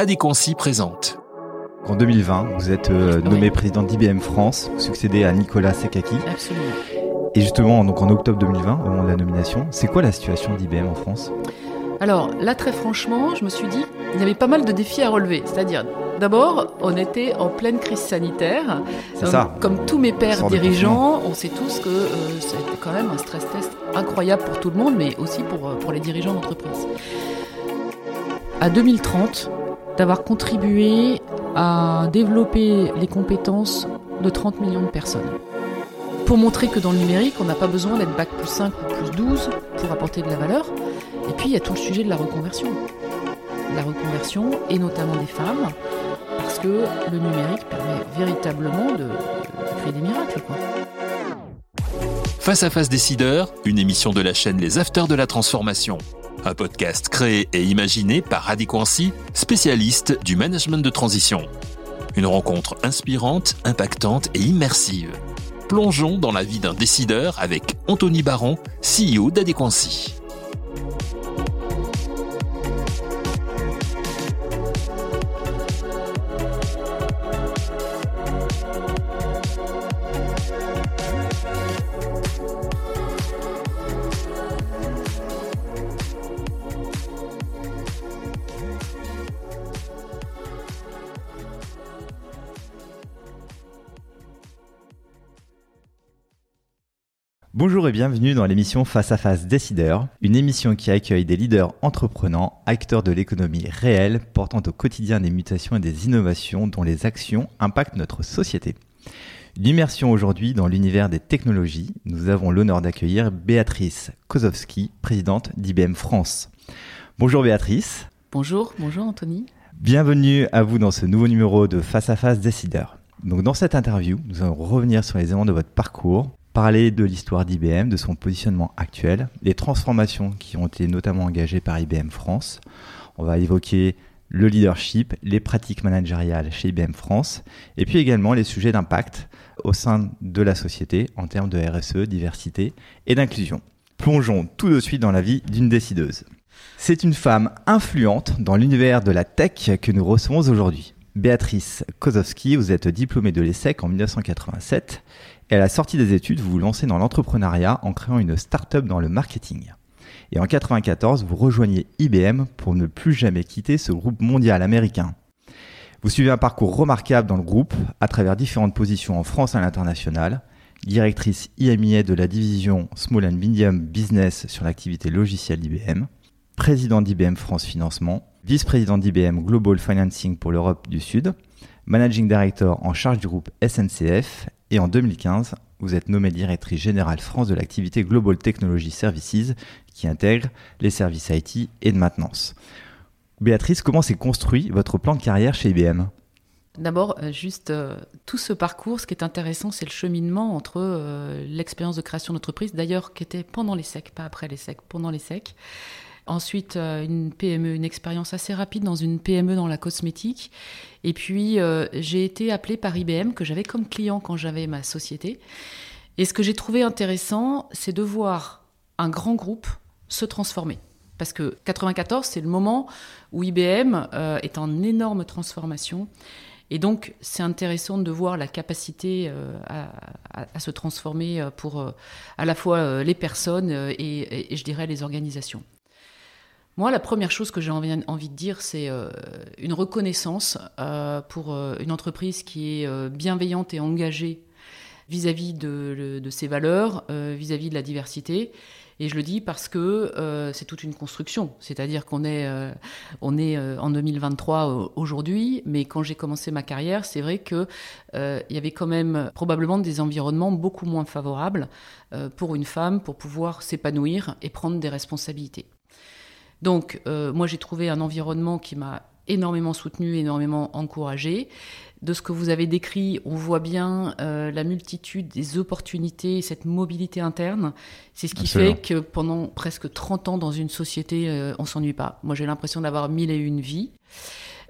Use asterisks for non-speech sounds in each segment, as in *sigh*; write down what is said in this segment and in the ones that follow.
Adéquancy présente. En 2020, vous êtes euh, nommé président d'IBM France, vous succédez à Nicolas Sekaki. Absolument. Et justement, donc en octobre 2020, au moment de la nomination, c'est quoi la situation d'IBM en France? Alors là, très franchement, je me suis dit, il y avait pas mal de défis à relever. C'est-à-dire, d'abord, on était en pleine crise sanitaire. C'est ça. Comme tous mes pères dirigeants, on sait tous que euh, c'était quand même un stress test incroyable pour tout le monde, mais aussi pour, euh, pour les dirigeants d'entreprise. À 2030, d'avoir contribué à développer les compétences de 30 millions de personnes. Pour montrer que dans le numérique, on n'a pas besoin d'être bac plus 5 ou plus 12 pour apporter de la valeur. Et puis, il y a tout le sujet de la reconversion. La reconversion, et notamment des femmes, parce que le numérique permet véritablement de, créer des miracles. Face à face décideur, une émission de la chaîne Les Afters de la Transformation. Un podcast créé et imaginé par Adéquancy, spécialiste du management de transition. Une rencontre inspirante, impactante et immersive. Plongeons dans la vie d'un décideur avec Anthony Baron, CEO d'Adéquancy. Bonjour et bienvenue dans l'émission Face à Face Décideur, une émission qui accueille des leaders entreprenants, acteurs de l'économie réelle, portant au quotidien des mutations et des innovations dont les actions impactent notre société. Une immersion aujourd'hui dans l'univers des technologies, nous avons l'honneur d'accueillir Béatrice Kozowski, présidente d'IBM France. Bonjour Béatrice. Bonjour, bonjour Anthony. Bienvenue à vous dans ce nouveau numéro de Face à Face Décideur. Donc dans cette interview, nous allons revenir sur les éléments de votre parcours, parler de l'histoire d'IBM, de son positionnement actuel, les transformations qui ont été notamment engagées par IBM France. On va évoquer le leadership, les pratiques managériales chez IBM France, et puis également les sujets d'impact au sein de la société en termes de RSE, diversité et d'inclusion. Plongeons tout de suite dans la vie d'une décideuse. C'est une femme influente dans l'univers de la tech que nous recevons aujourd'hui. Béatrice Kozowski, vous êtes diplômée de l'ESSEC en 1987 et à la sortie des études, vous vous lancez dans l'entrepreneuriat en créant une start-up dans le marketing. Et en 1994, vous rejoignez IBM pour ne plus jamais quitter ce groupe mondial américain. Vous suivez un parcours remarquable dans le groupe à travers différentes positions en France et à l'international, directrice IMIA de la division Small and Medium Business sur l'activité logicielle d'IBM, président d'IBM France Financement, vice-président d'IBM Global Financing pour l'Europe du Sud, managing director en charge du groupe SNCF et en 2015, vous êtes nommée directrice générale France de l'activité Global Technology Services qui intègre les services IT et de maintenance. Béatrice, comment s'est construit votre plan de carrière chez IBM D'abord, euh, juste euh, tout ce parcours, ce qui est intéressant, c'est le cheminement entre euh, l'expérience de création d'entreprise, d'ailleurs qui était pendant les SEC, pas après les SEC, pendant les SEC. Ensuite, euh, une PME, une expérience assez rapide dans une PME dans la cosmétique. Et puis, euh, j'ai été appelée par IBM, que j'avais comme client quand j'avais ma société. Et ce que j'ai trouvé intéressant, c'est de voir un grand groupe se transformer. Parce que 94, c'est le moment où IBM euh, est en énorme transformation. Et donc, c'est intéressant de voir la capacité à, se transformer pour à la fois les personnes et, je dirais les organisations. Moi, la première chose que j'ai envie, de dire, c'est euh, une reconnaissance euh, pour euh, une entreprise qui est bienveillante et engagée vis-à-vis -vis de, ses valeurs, vis-à-vis -vis de la diversité. Et je le dis parce que c'est toute une construction. C'est-à-dire qu'on est, on est en 2023 aujourd'hui, mais quand j'ai commencé ma carrière, c'est vrai qu'il y avait quand même probablement des environnements beaucoup moins favorables pour une femme pour pouvoir s'épanouir et prendre des responsabilités. Donc, euh, moi, j'ai trouvé un environnement qui m'a énormément soutenu, énormément encouragé. De ce que vous avez décrit, on voit bien euh, la multitude des opportunités, cette mobilité interne. C'est ce qui Absolument. fait que pendant presque 30 ans dans une société, euh, on s'ennuie pas. Moi, j'ai l'impression d'avoir mille et une vies.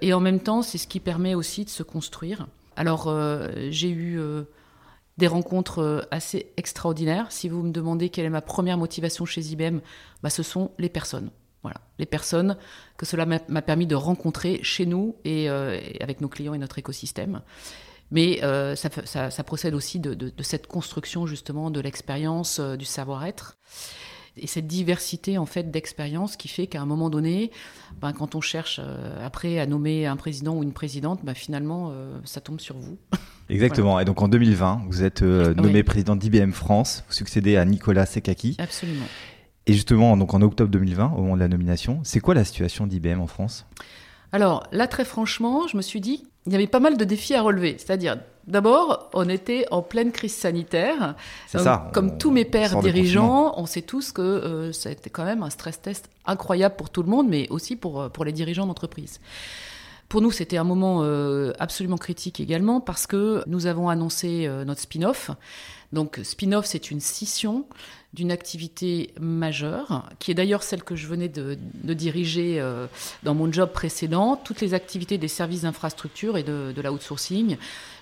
Et en même temps, c'est ce qui permet aussi de se construire. Alors, euh, j'ai eu des rencontres assez extraordinaires. Si vous me demandez quelle est ma première motivation chez IBM, bah, ce sont les personnes Voilà, les personnes que cela m'a permis de rencontrer chez nous et, avec nos clients et notre écosystème. Mais ça, procède aussi de, cette construction justement de l'expérience, du savoir-être et cette diversité en fait d'expériences qui fait qu'à un moment donné, ben, quand on cherche euh, après à nommer un président ou une présidente, ben, finalement euh, ça tombe sur vous. *laughs* Exactement. Et donc en 2020, vous êtes euh, nommé président d'IBM France, vous succédez à Nicolas Sekaki. Absolument. Et justement, donc en octobre 2020, au moment de la nomination, c'est quoi la situation d'IBM en France? Alors là, très franchement, je me suis dit, il y avait pas mal de défis à relever. C'est-à-dire, D'abord, on était en pleine crise sanitaire. Ça, Comme tous mes pères dirigeants, on sait tous que euh, c'était quand même un stress test incroyable pour tout le monde, mais aussi pour, euh, pour les dirigeants d'entreprise. Pour nous, c'était un moment euh, absolument critique également parce que nous avons annoncé notre spin-off. Donc, spin-off, c'est une scission d'une activité majeure, qui est d'ailleurs celle que je venais de, diriger dans mon job précédent, toutes les activités des services d'infrastructure et de, de l'outsourcing,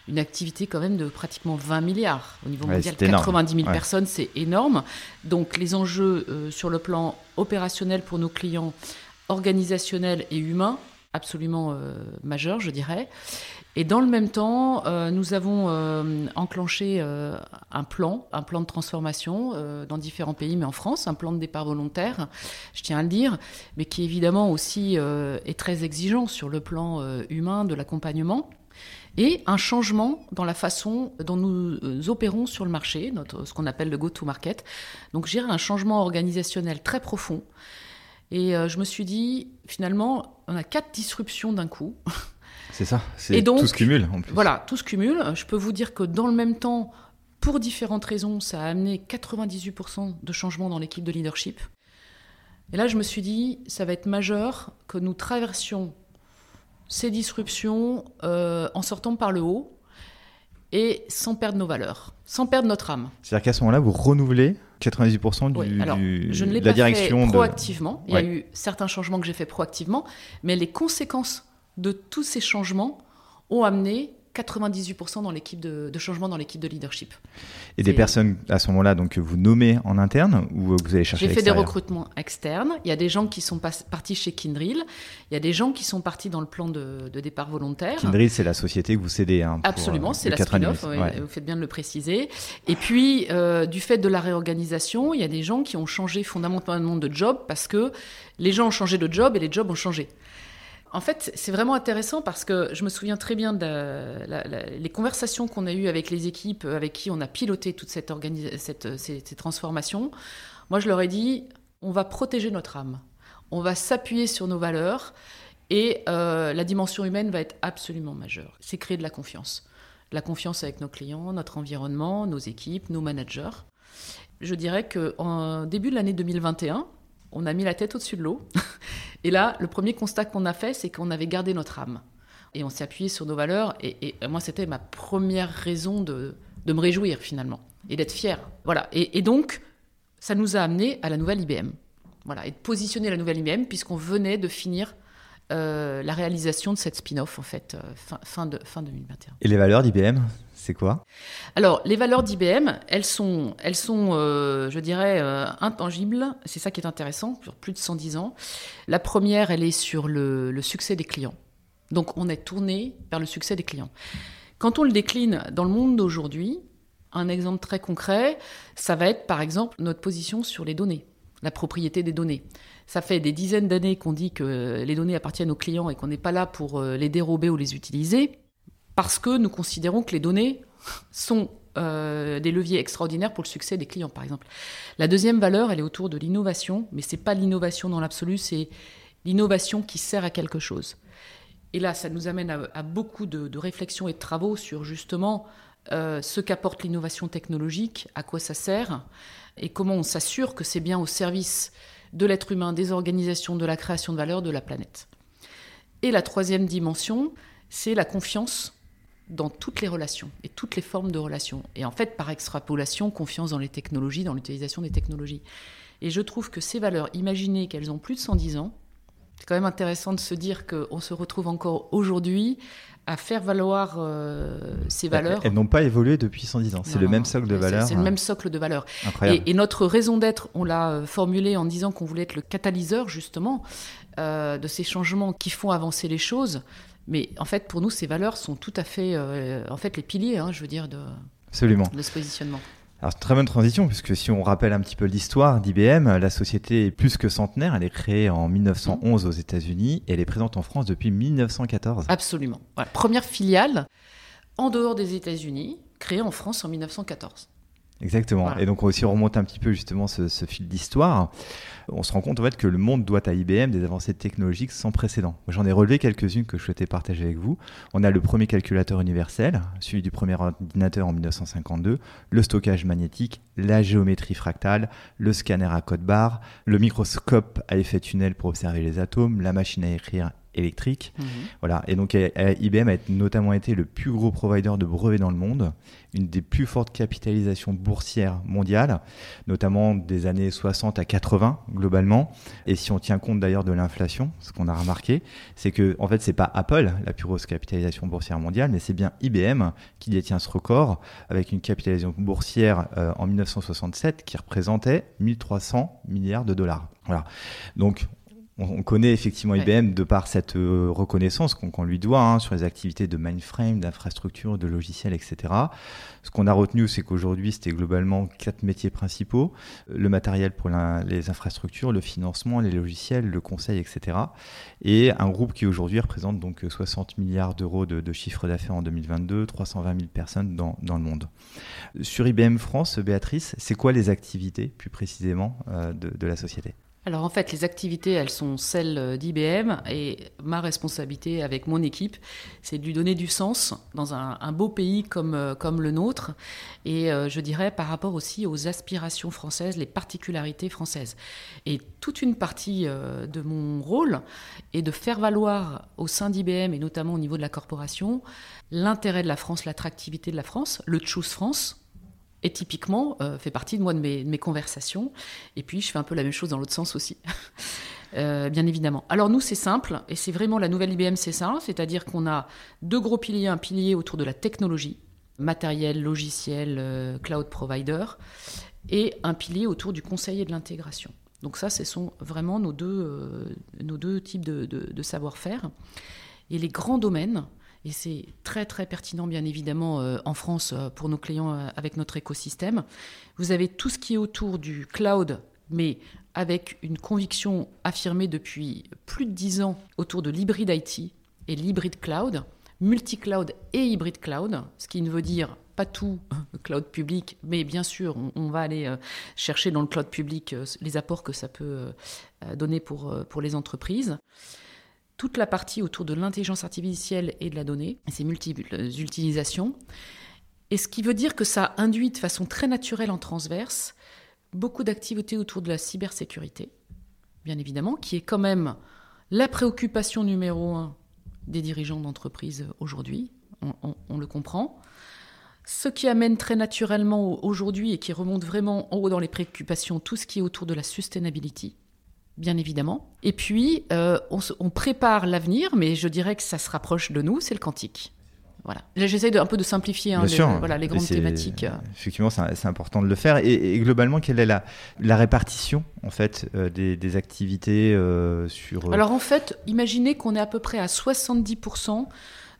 une activité quand même de pratiquement 20 milliards au niveau mondial. 90 000 personnes, c'est énorme. Donc les enjeux euh, sur le plan opérationnel pour nos clients, organisationnel et humain, absolument euh, majeurs, je dirais. Et dans le même temps, euh, nous avons enclenché un plan, un plan de transformation dans différents pays, mais en France, un plan de départ volontaire, je tiens à le dire, mais qui évidemment aussi est très exigeant sur le plan humain de l'accompagnement et un changement dans la façon dont nous euh, opérons sur le marché, notre, ce qu'on appelle le go-to-market. Donc, j'ai un changement organisationnel très profond. Et euh, je me suis dit, finalement, on a quatre disruptions d'un coup. *laughs* C'est ça, c'est tout se cumule en plus. Voilà, tout se cumule. Je peux vous dire que dans le même temps, pour différentes raisons, ça a amené 98% de changements dans l'équipe de leadership. Et là, je me suis dit, ça va être majeur que nous traversions ces disruptions euh, en sortant par le haut et sans perdre nos valeurs, sans perdre notre âme. C'est-à-dire qu'à ce moment-là, vous renouvelez 98% du, Alors, je ne l'ai pas fait proactivement. Il y a eu certains changements que j'ai fait proactivement, mais les conséquences de tous ces changements ont amené 98% dans l'équipe de, changement dans l'équipe de leadership. Et des personnes à ce moment-là, donc vous nommez en interne ou vous allez chercher J'ai fait des recrutements externes. Il y a des gens qui sont partis chez Kindrill. Il y a des gens qui sont partis dans le plan de, départ volontaire. Kindrill, c'est la société que vous cédez. Hein, Absolument, euh, c'est la spin-off. Vous faites bien de le préciser. Et puis, euh, du fait de la réorganisation, il y a des gens qui ont changé fondamentalement de job parce que les gens ont changé de job et les jobs ont changé. En fait, c'est vraiment intéressant parce que je me souviens très bien des conversations qu'on a eues avec les équipes avec qui on a piloté toute cette, cette ces, transformations. Moi, je leur ai dit, on va protéger notre âme, on va s'appuyer sur nos valeurs et euh, la dimension humaine va être absolument majeure. C'est créer de la confiance. La confiance avec nos clients, notre environnement, nos équipes, nos managers. Je dirais qu'en début de l'année 2021, on a mis la tête au-dessus de l'eau. *laughs* Et là, le premier constat qu'on a fait, c'est qu'on avait gardé notre âme. Et on s'est appuyé sur nos valeurs. Et, moi, c'était ma première raison de, me réjouir finalement et d'être fier. Voilà. Et, donc, ça nous a amené à la nouvelle IBM. Voilà. Et de positionner la nouvelle IBM puisqu'on venait de finir euh, la réalisation de cette spin-off en fait euh, fin, fin, de, fin 2021. Et les valeurs d'IBM c'est quoi Alors, les valeurs d'IBM, elles sont, elles sont euh, je dirais, euh, intangibles. C'est ça qui est intéressant, sur plus de 110 ans. La première, elle est sur le, succès des clients. Donc, on est tourné vers le succès des clients. Quand on le décline dans le monde d'aujourd'hui, un exemple très concret, ça va être par exemple notre position sur les données, la propriété des données. Ça fait des dizaines d'années qu'on dit que les données appartiennent aux clients et qu'on n'est pas là pour euh, les dérober ou les utiliser parce que nous considérons que les données sont euh, des leviers extraordinaires pour le succès des clients, par exemple. La deuxième valeur, elle est autour de l'innovation, mais ce n'est pas l'innovation dans l'absolu, c'est l'innovation qui sert à quelque chose. Et là, ça nous amène à, beaucoup de, réflexions et de travaux sur justement euh, ce qu'apporte l'innovation technologique, à quoi ça sert, et comment on s'assure que c'est bien au service de l'être humain, des organisations, de la création de valeur de la planète. Et la troisième dimension, c'est la confiance dans toutes les relations et toutes les formes de relations. Et en fait, par extrapolation, confiance dans les technologies, dans l'utilisation des technologies. Et je trouve que ces valeurs, imaginez qu'elles ont plus de 110 ans, C'est quand même intéressant de se dire qu'on se retrouve encore aujourd'hui à faire valoir euh, ces valeurs. Elles, n'ont pas évolué depuis 110 ans. C'est le même socle de valeurs. C'est le même socle de valeurs. Et, et, notre raison d'être, on l'a formulé en disant qu'on voulait être le catalyseur justement de ces changements qui font avancer les choses. Mais en fait, pour nous, ces valeurs sont tout à fait, en fait, les piliers, hein, je veux dire, de, Absolument. de ce positionnement. Alors, très bonne transition, puisque si on rappelle un petit peu l'histoire d'IBM, la société est plus que centenaire. Elle est créée en 1911 aux États-Unis et elle est présente en France depuis 1914. Absolument. Première filiale en dehors des États-Unis, créée en France en 1914. Exactement. Et donc, on aussi remonte un petit peu justement ce, ce fil d'histoire. On se rend compte en fait que le monde doit à IBM des avancées technologiques sans précédent. J'en ai relevé quelques-unes que je souhaitais partager avec vous. On a le premier calculateur universel, suivi du premier ordinateur en 1952, le stockage magnétique, la géométrie fractale, le scanner à code barre, le microscope à effet tunnel pour observer les atomes, la machine à écrire électrique. Mhm. Voilà. Et donc, IBM a notamment été le plus gros provider de brevets dans le monde, une des plus fortes capitalisations boursières mondiales, notamment des années 60 à 80 globalement. Et si on tient compte d'ailleurs de l'inflation, ce qu'on a remarqué, c'est que en fait, c'est pas Apple la plus grosse capitalisation boursière mondiale, mais c'est bien IBM qui détient ce record avec une capitalisation boursière euh, en 1967 qui représentait 1300 milliards de dollars. Voilà. Donc, on connaît effectivement IBM de par cette euh, reconnaissance qu'on lui doit hein, sur les activités de mainframe, d'infrastructure, de logiciels, etc. Ce qu'on a retenu, c'est qu'aujourd'hui, c'était globalement quatre métiers principaux le matériel pour les infrastructures, le financement, les logiciels, le conseil, etc. Et un groupe qui aujourd'hui représente donc 60 milliards d'euros de, chiffre d'affaires en 2022, 320 000 personnes dans, le monde. Sur IBM France, Béatrice, c'est quoi les activités plus précisément euh, de la société? Alors en fait, les activités, elles sont celles d'IBM et ma responsabilité avec mon équipe, c'est de lui donner du sens dans un, beau pays comme, euh, comme le nôtre et euh, je dirais par rapport aussi aux aspirations françaises, les particularités françaises. Et toute une partie euh, de mon rôle est de faire valoir au sein d'IBM et notamment au niveau de la corporation l'intérêt de la France, l'attractivité de la France, le Choose France, et typiquement euh, fait partie de moi de mes, conversations. Et puis je fais un peu la même chose dans l'autre sens aussi. *laughs* Euh, bien évidemment. Alors nous, c'est simple, et c'est vraiment la nouvelle IBM, c'est ça, c'est-à-dire qu'on a deux gros piliers, un pilier autour de la technologie, matériel, logiciel, euh, cloud provider, et un pilier autour du conseil et de l'intégration. Donc ça, ce sont vraiment nos deux, nos deux types de, de savoir-faire. Et les grands domaines, et c'est très très pertinent bien évidemment euh, en France euh, pour nos clients euh, avec notre écosystème. Vous avez tout ce qui est autour du cloud, mais avec une conviction affirmée depuis plus de dix ans autour de l'hybride IT et l'hybride cloud, multi-cloud et hybride cloud, ce qui ne veut dire pas tout *laughs* cloud public, mais bien sûr, on, va aller chercher dans le cloud public les apports que ça peut donner pour, pour les entreprises toute la partie autour de l'intelligence artificielle et de la donnée, et ses multiples utilisations. Et ce qui veut dire que ça induit de façon très naturelle en transverse beaucoup d'activités autour de la cybersécurité, bien évidemment, qui est quand même la préoccupation numéro un des dirigeants d'entreprise aujourd'hui, on, le comprend. Ce qui amène très naturellement aujourd'hui et qui remonte vraiment en haut dans les préoccupations, tout ce qui est autour de la sustainability, bien évidemment. Et puis, euh, on, prépare l'avenir, mais je dirais que ça se rapproche de nous, c'est le quantique. Voilà. J'essaie un peu de simplifier hein, les, voilà, les grandes thématiques. Effectivement, c'est important de le faire. Et, globalement, quelle est la, la répartition en fait euh, des, activités euh, sur Alors en fait, imaginez qu'on est à peu près à 70%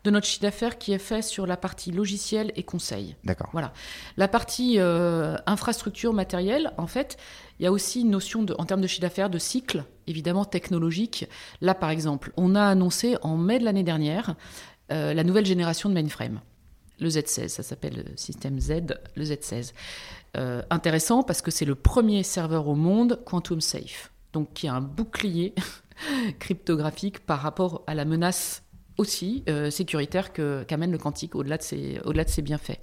de notre chiffre d'affaires qui est fait sur la partie logiciel et conseil. D'accord. Voilà. La partie infrastructure matérielle, en fait, il y a aussi une notion, de, en termes de chiffre d'affaires, de cycle, évidemment technologique. Là, par exemple, on a annoncé en mai de l'année dernière euh, la nouvelle génération de mainframe. Le Z16, ça s'appelle le système Z, le Z16. Euh, intéressant parce que c'est le premier serveur au monde quantum safe, donc qui a un bouclier *laughs* cryptographique par rapport à la menace aussi euh, sécuritaire qu'amène le quantique au-delà de, au de ses bienfaits.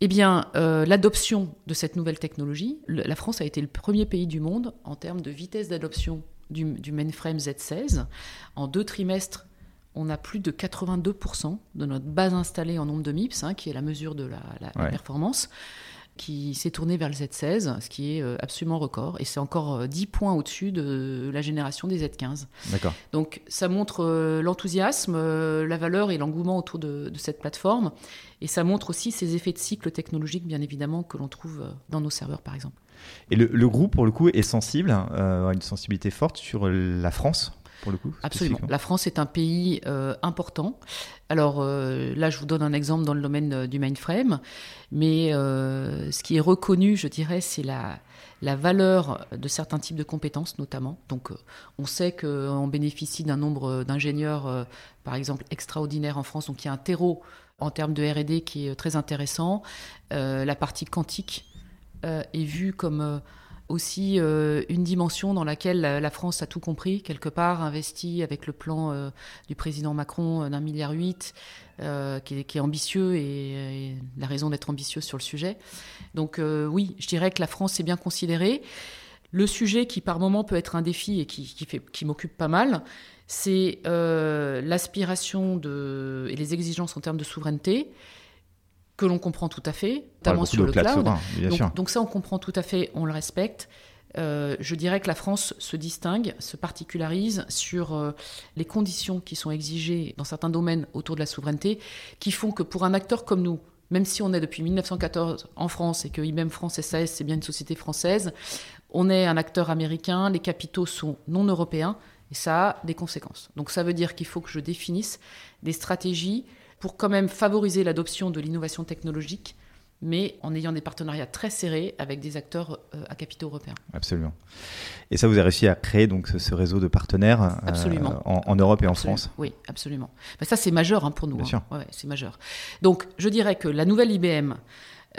Eh bien, euh, l'adoption de cette nouvelle technologie, la France a été le premier pays du monde en termes de vitesse d'adoption du, mainframe Z16. En deux trimestres, on a plus de 82% de notre base installée en nombre de MIPS, hein, qui est la mesure de la, performance, qui s'est tournée vers le Z16, ce qui est absolument record. Et c'est encore 10 points au-dessus de la génération des Z15. D'accord. Donc ça montre l'enthousiasme, la valeur et l'engouement autour de, de, cette plateforme. Et ça montre aussi ces effets de cycle technologique, bien évidemment, que l'on trouve dans nos serveurs, par exemple. Et le, groupe, pour le coup, est sensible, euh, a une sensibilité forte sur la France? Pour le coup Absolument. La France est un pays euh, important. Alors euh, là, je vous donne un exemple dans le domaine du mainframe, mais ce qui est reconnu, je dirais, c'est la, la valeur de certains types de compétences notamment. Donc on sait qu'on bénéficie d'un nombre d'ingénieurs, par exemple, extraordinaires en France, donc il y a un terreau en termes de RD qui est très intéressant. la partie quantique euh, est vue comme euh, aussi euh, une dimension dans laquelle la, France a tout compris, quelque part, investi avec le plan du président Macron d'un milliard huit, qui, est ambitieux et, la raison d'être ambitieux sur le sujet. Donc oui, je dirais que la France est bien considérée. Le sujet qui par moment peut être un défi et qui, qui, qui m'occupe pas mal, c'est l'aspiration et les exigences en termes de souveraineté que l'on comprend tout à fait, notamment sur le cloud. donc, ça, on comprend tout à fait, on le respecte. Euh, je dirais que la France se distingue, se particularise sur euh, les conditions qui sont exigées dans certains domaines autour de la souveraineté, qui font que pour un acteur comme nous, même si on est depuis 1914 en France et que IBM France SAS, c'est bien une société française, on est un acteur américain, les capitaux sont non européens, et ça a des conséquences. Donc ça veut dire qu'il faut que je définisse des stratégies pour quand même favoriser l'adoption de l'innovation technologique, mais en ayant des partenariats très serrés avec des acteurs euh, à capitaux européens. Absolument. Et ça, vous avez réussi à créer donc ce, réseau de partenaires euh, en, Europe et en France Oui, absolument. ça, c'est majeur hein, pour nous. Bien sûr. Ouais, c'est majeur. Donc, je dirais que la nouvelle IBM,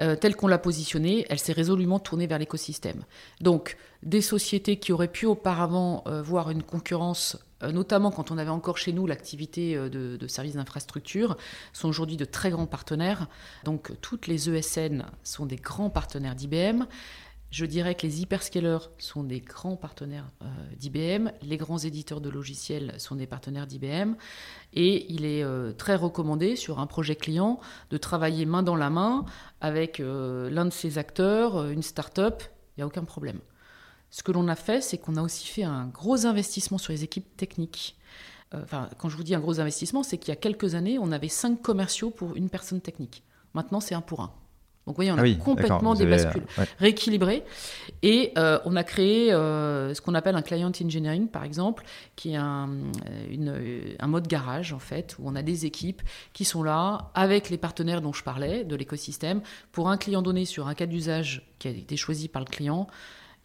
euh, telle qu'on l'a positionnée, elle s'est résolument tournée vers l'écosystème. Donc, des sociétés qui auraient pu auparavant voir une concurrence notamment quand on avait encore chez nous l'activité euh, de, services d'infrastructure, sont aujourd'hui de très grands partenaires. Donc toutes les ESN sont des grands partenaires d'IBM. Je dirais que les hyperscalers sont des grands partenaires euh, d'IBM, les grands éditeurs de logiciels sont des partenaires d'IBM, et il est très recommandé sur un projet client de travailler main dans la main avec l'un de ces acteurs, une start-up, il n'y a aucun problème. Ce que l'on a fait, c'est qu'on a aussi fait un gros investissement sur les équipes techniques. Euh, enfin, quand je vous dis un gros investissement, c'est qu'il y a quelques années, on avait cinq commerciaux pour une personne technique. Maintenant, c'est un pour un. Donc, vous voyez, on a ah complètement des bascules rééquilibrées. Et euh, on a créé euh, ce qu'on appelle un client engineering, par exemple, qui est un, un, mode garage, en fait, où on a des équipes qui sont là avec les partenaires dont je parlais, de l'écosystème, pour un client donné sur un cas d'usage qui a été choisi par le client,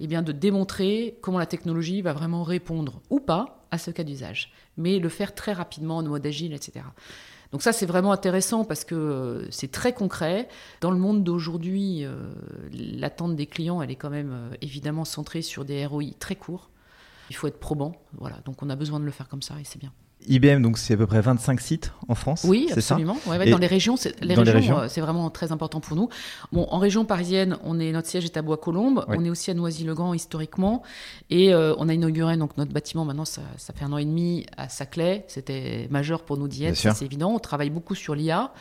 eh bien, de démontrer comment la technologie va vraiment répondre ou pas à ce cas d'usage, mais le faire très rapidement en mode agile, etc. Donc ça, c'est vraiment intéressant parce que euh, c'est très concret. Dans le monde d'aujourd'hui, euh, l'attente des clients, elle est quand même euh, évidemment centrée sur des ROI très courts. Il faut être probant, voilà. Donc on a besoin de le faire comme ça et c'est bien. IBM, donc c'est à peu près 25 sites en France. Oui, absolument. dans les régions, c'est, les régions, euh, c'est vraiment très important pour nous. Bon, en région parisienne, on est notre siège est à Bois-Colombes. On est aussi à Noisy-le-Grand historiquement, et euh, on a inauguré donc notre bâtiment. Maintenant, ça, fait un an et demi à Saclay. C'était majeur pour nous d'y être, c'est évident. On travaille beaucoup sur l'IA.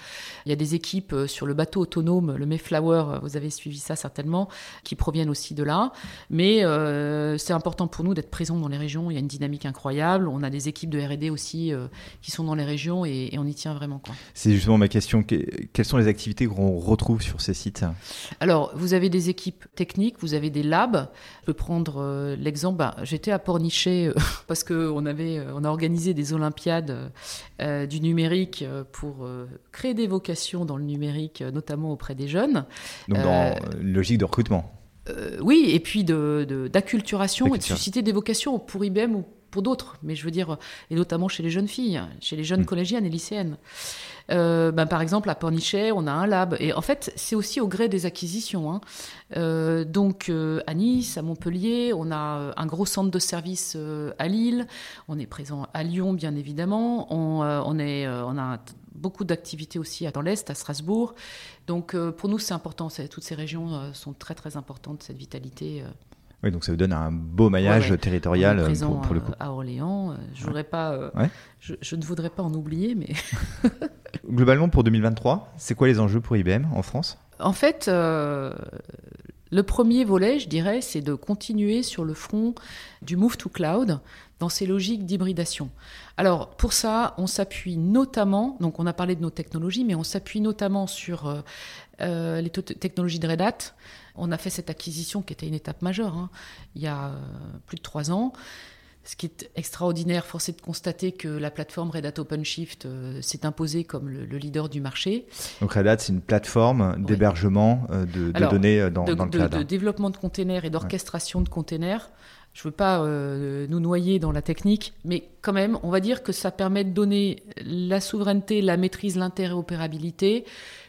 Il y a des équipes euh, sur le bateau autonome, le Mayflower. Vous avez suivi ça certainement, qui proviennent aussi de là. Mais c'est important pour nous d'être présents dans les régions. Il y a une dynamique incroyable. On a des équipes de R&D aussi euh, qui sont dans les régions et, on y tient vraiment. C'est justement ma question. quelles sont les activités qu'on retrouve sur ces sites? Alors, vous avez des équipes techniques, vous avez des labs. Je peux prendre euh, l'exemple. Bah, j'étais à Pornichet euh, *laughs* parce qu'on avait, on a organisé des Olympiades du numérique pour créer des vocations dans le numérique, notamment auprès des jeunes. Donc, dans une logique de recrutement oui, et puis d'acculturation et de susciter des vocations pour IBM ou pour d'autres, mais je veux dire, et notamment chez les jeunes filles, chez les jeunes mm. collégiennes et lycéennes. Euh, ben, par exemple, à Pornichet, on a un lab. Et en fait, c'est aussi au gré des acquisitions. Hein. Euh, donc, euh, à Nice, à Montpellier, on a un gros centre de service à Lille. On est présent à Lyon, bien évidemment. On, on, est, on a beaucoup d'activités aussi dans l'Est, à Strasbourg. Donc, pour nous, c'est important. Toutes ces régions sont très, très importantes, cette vitalité. Oui, donc ça vous donne un beau maillage territorial euh, pour, le coup. À Orléans, euh, je, voudrais pas, euh, je, ne voudrais pas en oublier, mais. *laughs* Globalement, pour 2023, c'est quoi les enjeux pour IBM en France? En fait, euh, le premier volet, je dirais, c'est de continuer sur le front du move to cloud dans ces logiques d'hybridation. Alors, pour ça, on s'appuie notamment, donc on a parlé de nos technologies, mais on s'appuie notamment sur euh, les technologies de Red Hat. On a fait cette acquisition qui était une étape majeure hein, il y a plus de trois ans. Ce qui est extraordinaire, force est de constater que la plateforme Red Hat OpenShift euh, s'est imposée comme le, leader du marché. Donc Red Hat, c'est une plateforme d'hébergement euh, de, données euh, dans, de, dans le cloud. De, développement de containers et d'orchestration de containers. Je ne veux pas nous noyer dans la technique, mais quand même, on va dire que ça permet de donner la souveraineté, la maîtrise, l'interopérabilité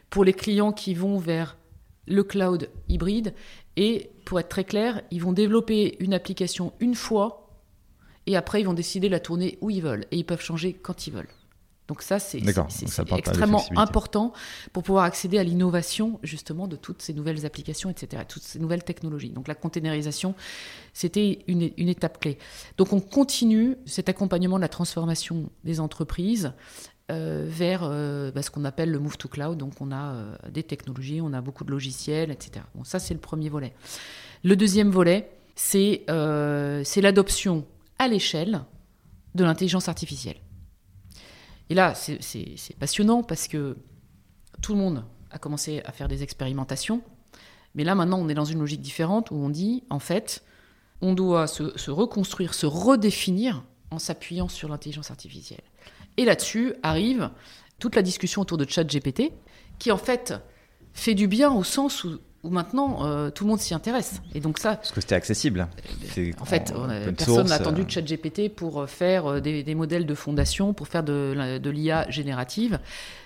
pour les clients qui vont vers le cloud hybride. Et pour être très clair, ils vont développer une application une fois et après ils vont décider la tourner où ils veulent et ils peuvent changer quand ils veulent. Donc ça, c'est extrêmement important pour pouvoir accéder à l'innovation justement de toutes ces nouvelles applications, etc., toutes ces nouvelles technologies. Donc la containerisation, c'était une, étape clé. Donc on continue cet accompagnement de la transformation des entreprises euh, vers euh, bah, ce qu'on appelle le move to cloud. Donc on a euh, des technologies, on a beaucoup de logiciels, etc. Bon, ça c'est le premier volet. Le deuxième volet, c'est l'adoption à l'échelle de l'intelligence artificielle. Et là, c'est passionnant parce que tout le monde a commencé à faire des expérimentations, mais là maintenant on est dans une logique différente où on dit, en fait, on doit se, reconstruire, se redéfinir en s'appuyant sur l'intelligence artificielle. Et là-dessus arrive toute la discussion autour de ChatGPT, qui en fait fait du bien au sens où où maintenant euh, tout le monde s'y intéresse. Et donc ça. Parce que c'était accessible. En fait, personne n'a attendu euh. ChatGPT pour euh, faire des, modèles de fondation, pour faire de, de l'IA générative.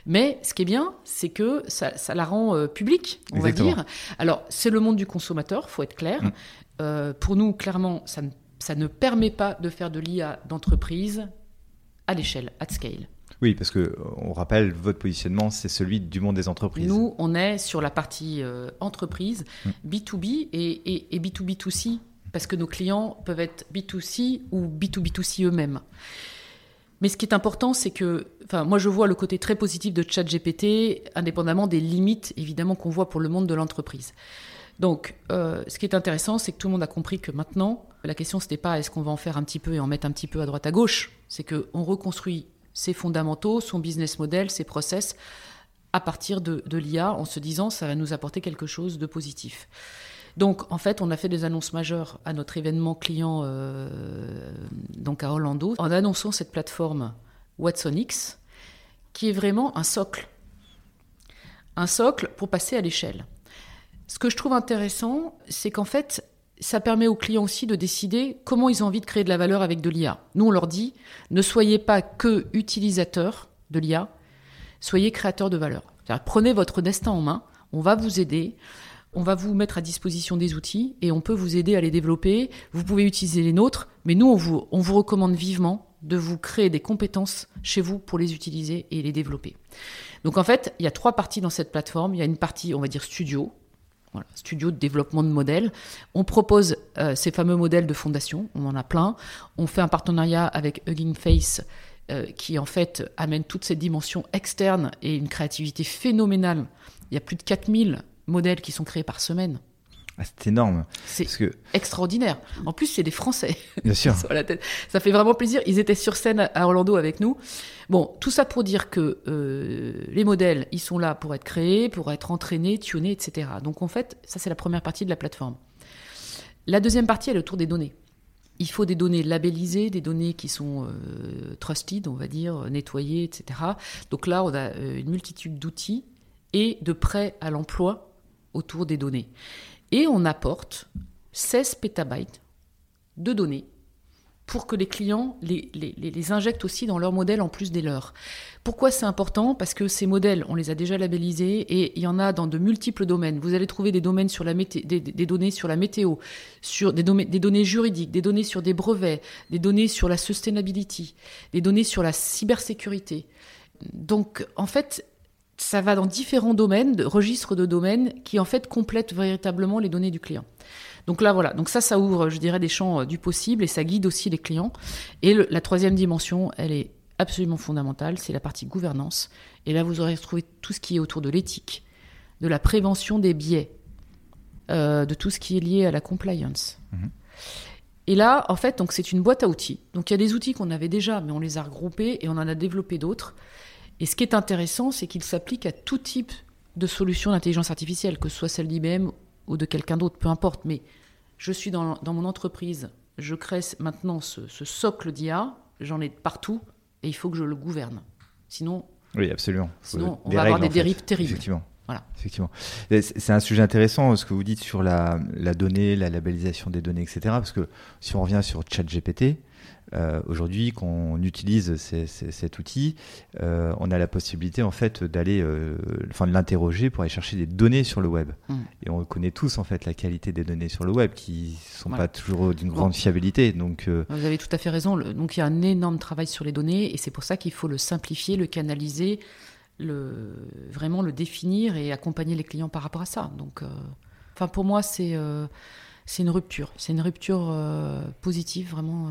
Mais ce qui est bien, c'est que ça, la rend publique, on va dire. Alors, c'est le monde du consommateur, faut être clair. Mm. pour nous, clairement, ça ça ne permet pas de faire de l'IA d'entreprise à l'échelle, at scale. Oui, parce que euh, on rappelle, votre positionnement, c'est celui du monde des entreprises. Nous, on est sur la partie euh, entreprise, B2B mm. et, et, B2B2C, parce que nos clients peuvent être B2C ou B2B2C eux-mêmes. Mais ce qui est important, c'est que, enfin, moi je vois le côté très positif de ChatGPT, indépendamment des limites évidemment qu'on voit pour le monde de l'entreprise. Donc, euh, ce qui est intéressant, c'est que tout le monde a compris que maintenant, la question c'était pas est-ce qu'on va en faire un petit peu et en mettre un petit peu à droite à gauche, c'est qu'on reconstruit ses fondamentaux, son business model, ses process à partir de, l'IA en se disant ça va nous apporter quelque chose de positif. Donc en fait, on a fait des annonces majeures à notre événement client euh, donc à Orlando en annonçant cette plateforme Watson X qui est vraiment un socle. Un socle pour passer à l'échelle. Ce que je trouve intéressant, c'est qu'en fait, ça permet aux clients aussi de décider comment ils ont envie de créer de la valeur avec de l'IA. Nous, on leur dit, ne soyez pas que utilisateurs de l'IA, soyez créateurs de valeur. Prenez votre destin en main, on va vous aider, on va vous mettre à disposition des outils et on peut vous aider à les développer. Vous pouvez utiliser les nôtres, mais nous, on vous, recommande vivement de vous créer des compétences chez vous pour les utiliser et les développer. Donc en fait, il y a trois parties dans cette plateforme. Il y a une partie, on va dire, studio, voilà, studio de développement de modèles. On propose euh, ces fameux modèles de fondation, on en a plein. On fait un partenariat avec Hugging Face euh, qui en fait amène toutes ces dimensions externes et une créativité phénoménale. Il y a plus de 4000 modèles qui sont créés par semaine. Ah, c'est énorme. C'est extraordinaire. En plus, c'est des Français. *laughs* Bien sûr. *laughs* Ça fait vraiment plaisir. Ils étaient sur scène à Orlando avec nous. Bon, tout ça pour dire que euh, les modèles, ils sont là pour être créés, pour être entraînés, tunés, etc. Donc en fait, ça c'est la première partie de la plateforme. La deuxième partie, elle est autour des données. Il faut des données labellisées, des données qui sont euh, trusted, on va dire, nettoyées, etc. Donc là, on a euh, une multitude d'outils et de prêts à l'emploi autour des données. Et on apporte 16 pétabytes de données pour que les clients les, injectent aussi dans leur modèle en plus des leurs. Pourquoi c'est important? Parce que ces modèles, on les a déjà labellisés et il y en a dans de multiples domaines. Vous allez trouver des, domaines sur données sur la météo, des, des données juridiques, des données sur des brevets, des données sur la sustainability, des données sur la cybersécurité. Donc, en fait, ça va dans différents domaines, de registres de domaines qui en fait complètent véritablement les données du client. Donc là voilà, donc ça ça ouvre, je dirais, des champs euh, du possible et ça guide aussi les clients. Et la troisième dimension, elle est absolument fondamentale, c'est la partie gouvernance. Et là vous aurez retrouvé tout ce qui est autour de l'éthique, de la prévention des biais, euh, de tout ce qui est lié à la compliance. Mhm. Et là, en fait, donc c'est une boîte à outils. Donc il y a des outils qu'on avait déjà, mais on les a regroupés et on en a développé d'autres. Et ce qui est intéressant, c'est qu'ils s'appliquent à tout type de solutions d'intelligence artificielle, que ce soit celle d'IBM ou de quelqu'un d'autre, peu importe. Mais je suis dans, dans mon entreprise, je crée maintenant ce, ce socle d'IA, j'en ai partout, et il faut que je le gouverne. Sinon, Oui, absolument. Sinon, on des va avoir des fait. dérives terribles. Effectivement. Voilà. Effectivement. C'est c'est un sujet intéressant ce que vous dites sur la, la donnée, la labellisation des données, etc. Parce que si on revient sur ChatGPT, euh, aujourd'hui, quand on utilise ces- ces- cet outil, euh, on a la possibilité en fait d'aller, euh, enfin de l'interroger pour aller chercher des données sur le web. Mm. Et on connaît tous en fait la qualité des données sur le web qui sont Voilà. pas toujours d'une grande fiabilité. Donc euh, Vous avez tout à fait raison. Donc il y a un énorme travail sur les données et c'est pour ça qu'il faut le simplifier, le canaliser, le, vraiment le définir et accompagner les clients par rapport à ça. Donc, enfin pour moi c'est c'est une rupture, c'est une rupture euh, positive vraiment. euh.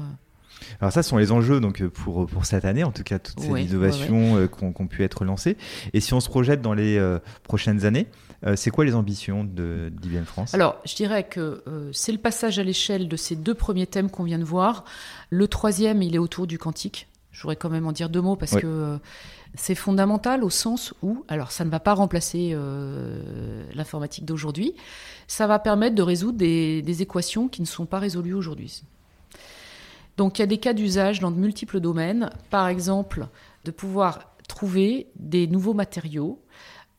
Alors ça ce sont les enjeux donc euh, pour pour cette année en tout cas toutes ces Ouais, innovations euh, qui ont, pu être lancées. Et si on se projette dans les euh, prochaines années, euh, c'est quoi les ambitions de d'IBM France? Alors je dirais que euh, c'est le passage à l'échelle de ces deux premiers thèmes qu'on vient de voir. Le troisième il est autour du quantique. Je voudrais quand même en dire deux mots parce que c'est fondamental au sens où, alors ça ne va pas remplacer euh, l'informatique d'aujourd'hui, ça va permettre de résoudre des, des équations qui ne sont pas résolues aujourd'hui. Donc il y a des cas d'usage dans de multiples domaines, par exemple de pouvoir trouver des nouveaux matériaux.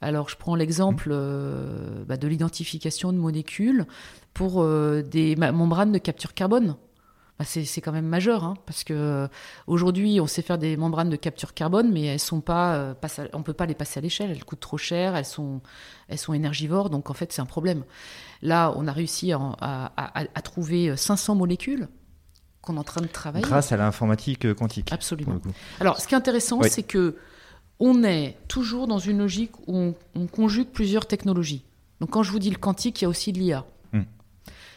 Alors je prends l'exemple euh, bah, de l'identification de molécules pour euh, des membranes de capture carbone. Bah, c'est quand même majeur, hein, parce que euh, aujourd'hui, on sait faire des membranes de capture carbone, mais elles sont pas, on peut pas les passer à l'échelle. Elles coûtent trop cher, elles sont, elles sont énergivores, donc en fait, c'est un problème. Là, on a réussi à, à- à- à trouver 500 molécules qu'on est en train de travailler. Grâce à l'informatique euh, quantique. Absolument. Alors, ce qui est intéressant, Oui. c'est que on est toujours dans une logique où on, on conjugue plusieurs technologies. Donc, quand je vous dis le quantique, il y a aussi de l'IA. Hmm.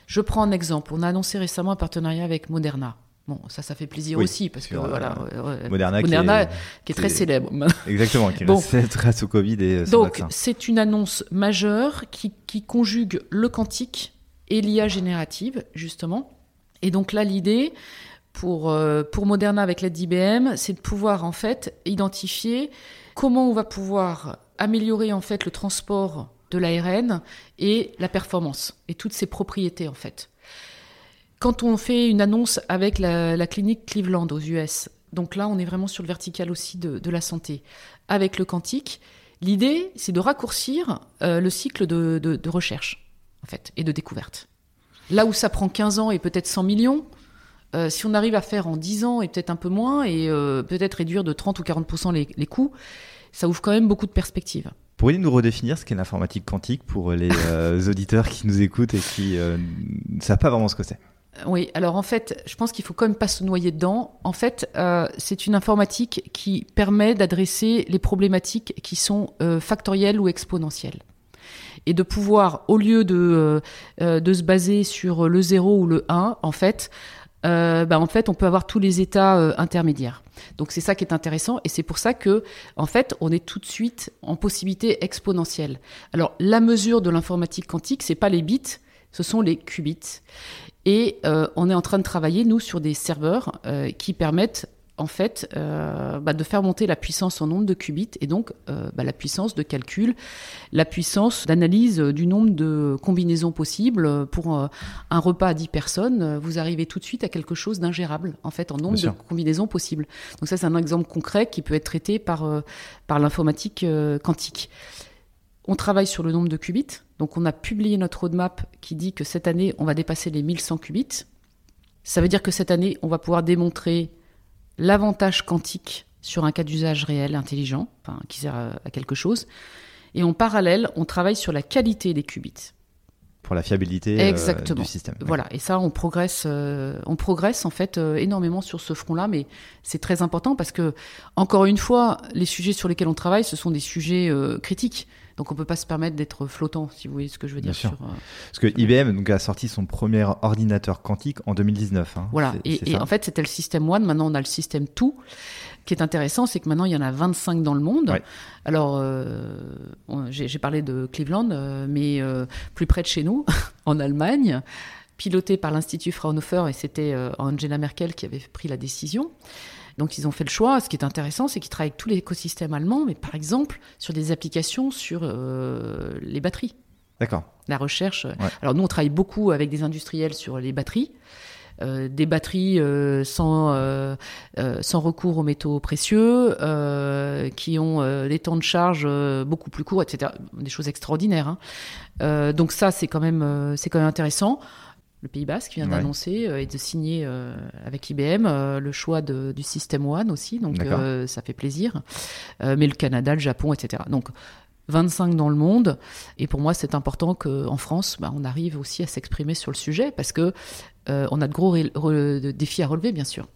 Je prends un exemple. On a annoncé récemment un partenariat avec Moderna. Bon, ça, ça fait plaisir Oui, aussi parce que euh, voilà, ouais. Moderna, qui est- qui est très célèbre. *laughs* Exactement, qui Bon. reste grâce au Covid et euh, son Donc, c'est une annonce majeure qui, qui conjugue le quantique et l'IA générative, justement. Et donc là, l'idée pour, euh, pour Moderna avec l'aide d'IBM, c'est de pouvoir en fait identifier comment on va pouvoir améliorer en fait le transport de l'ARN et la performance et toutes ses propriétés en fait. Quand on fait une annonce avec la, clinique Cleveland aux US, donc là on est vraiment sur le vertical aussi de, la santé, avec le quantique, l'idée c'est de raccourcir euh, le cycle de, de- de recherche en fait et de découverte. Là où ça prend 15 ans et peut-être 100 millions, euh, si on arrive à faire en 10 ans et peut-être un peu moins et euh, peut-être réduire de 30 ou 40% les, les coûts, ça ouvre quand même beaucoup de perspectives. Pourriez-vous nous redéfinir ce qu'est l'informatique quantique pour les euh, *laughs* auditeurs qui nous écoutent et qui ne savent pas vraiment ce que c'est? Oui, alors en fait, je pense qu'il faut quand même pas se noyer dedans. En fait, c'est une informatique qui permet d'adresser les problématiques qui sont factorielles ou exponentielles. Et de pouvoir, au lieu de, euh, euh, de se baser sur le 0 ou le 1, en fait, euh, bah, en fait, on peut avoir tous les états intermédiaires. Donc c'est ça qui est intéressant et c'est pour ça que en fait on est tout de suite en possibilité exponentielle. Alors la mesure de l'informatique quantique c'est pas les bits, ce sont les qubits. Et on est en train de travailler nous sur des serveurs qui permettent en fait euh, bah, de faire monter la puissance en nombre de qubits et donc euh, bah, la puissance de calcul, la puissance d'analyse du nombre de combinaisons possibles pour euh, un repas à 10 personnes. Vous arrivez tout de suite à quelque chose d'ingérable en fait en nombre Bien de sûr. combinaisons possibles. Donc ça c'est un exemple concret qui peut être traité par par l'informatique quantique. On travaille sur le nombre de qubits. Donc on a publié notre roadmap qui dit que cette année on va dépasser les 1100 qubits. Ça veut dire que cette année on va pouvoir démontrer l'avantage quantique sur un cas d'usage réel, intelligent, enfin, qui sert à, à quelque chose. Et en parallèle, on travaille sur la qualité des qubits. pour la fiabilité euh, Exactement. du système. Voilà, et ça, on progresse, euh, on progresse en fait euh, énormément sur ce front-là, mais c'est très important parce que, encore une fois, les sujets sur lesquels on travaille, ce sont des sujets critiques. Donc on peut pas se permettre d'être flottant, si vous voyez ce que je veux dire. Bien sûr. sur, euh, Parce que IBM donc, a sorti son premier ordinateur quantique en 2019. hein. Voilà. Et, en fait, c'était le système One. Maintenant, on a le système Two. Ce qui est intéressant, c'est que maintenant, il y en a 25 dans le monde. Ouais. Alors, euh, j'ai parlé de Cleveland, euh, mais euh, plus près de chez nous, *laughs* en Allemagne, piloté par l'Institut Fraunhofer, et c'était Angela Merkel qui avait pris la décision. Donc, ils ont fait le choix. Ce qui est intéressant, c'est qu'ils travaillent avec tout l'écosystème allemand, mais par exemple, sur des applications sur euh, les batteries D'accord. la recherche. Alors nous, on travaille beaucoup avec des industriels sur les batteries. Euh, des batteries euh, sans, euh, euh, sans recours aux métaux précieux, euh, qui ont euh, des temps de charge euh, beaucoup plus courts, etc. Des choses extraordinaires. hein. Euh, donc ça, c'est quand même, euh, c'est quand même intéressant. Le Pays Basque vient Ouais. d'annoncer euh, et de signer euh, avec IBM euh, le choix de- du système One aussi, donc ça fait plaisir. Mais le Canada, le Japon, etc. Donc 25 dans le monde. Et pour moi, c'est important qu'en France, bah, on arrive aussi à s'exprimer sur le sujet parce que on a de gros de défis à relever, bien sûr.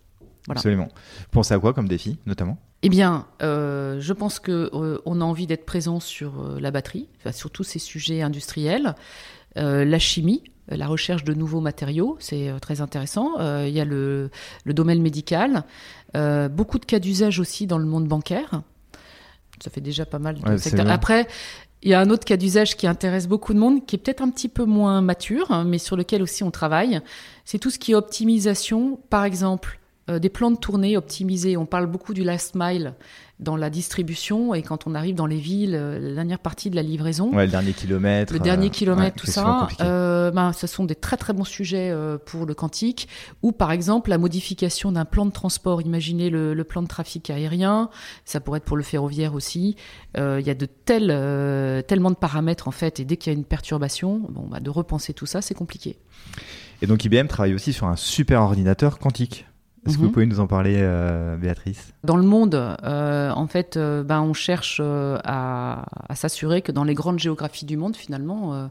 Voilà. Absolument. Pensez à quoi comme défi, notamment? Eh bien, euh, je pense que euh, on a envie d'être présent sur euh, la batterie, enfin, sur tous ces sujets industriels, la chimie, la recherche de nouveaux matériaux, c'est euh, très intéressant. Euh, il y a le, le domaine médical, euh, beaucoup de cas d'usage aussi dans le monde bancaire. Ça fait déjà pas mal de Ouais, secteurs. Après, il y a un autre cas d'usage qui intéresse beaucoup de monde, qui est peut-être un petit peu moins mature, hein, mais sur lequel aussi on travaille. C'est tout ce qui est optimisation, par exemple, euh, des plans de tournée optimisés. On parle beaucoup du last mile dans la distribution et quand on arrive dans les villes, euh, la dernière partie de la livraison. Ouais, le dernier kilomètre. Le dernier euh, kilomètre, ouais, tout ça, euh, ben, ce sont des très très bons sujets euh, pour le quantique. Ou par exemple la modification d'un plan de transport. Imaginez le, le plan de trafic aérien, ça pourrait être pour le ferroviaire aussi. Euh, Il y a de tels, euh, tellement de paramètres en fait, et dès qu'il y a une perturbation, bon, bah, de repenser tout ça, c'est compliqué. Et donc IBM travaille aussi sur un super ordinateur quantique. Est-ce que Mhm. vous pouvez nous en parler, euh, Béatrice? Dans le monde, euh, en fait, euh, ben, on cherche à, à s'assurer que dans les grandes géographies du monde, finalement,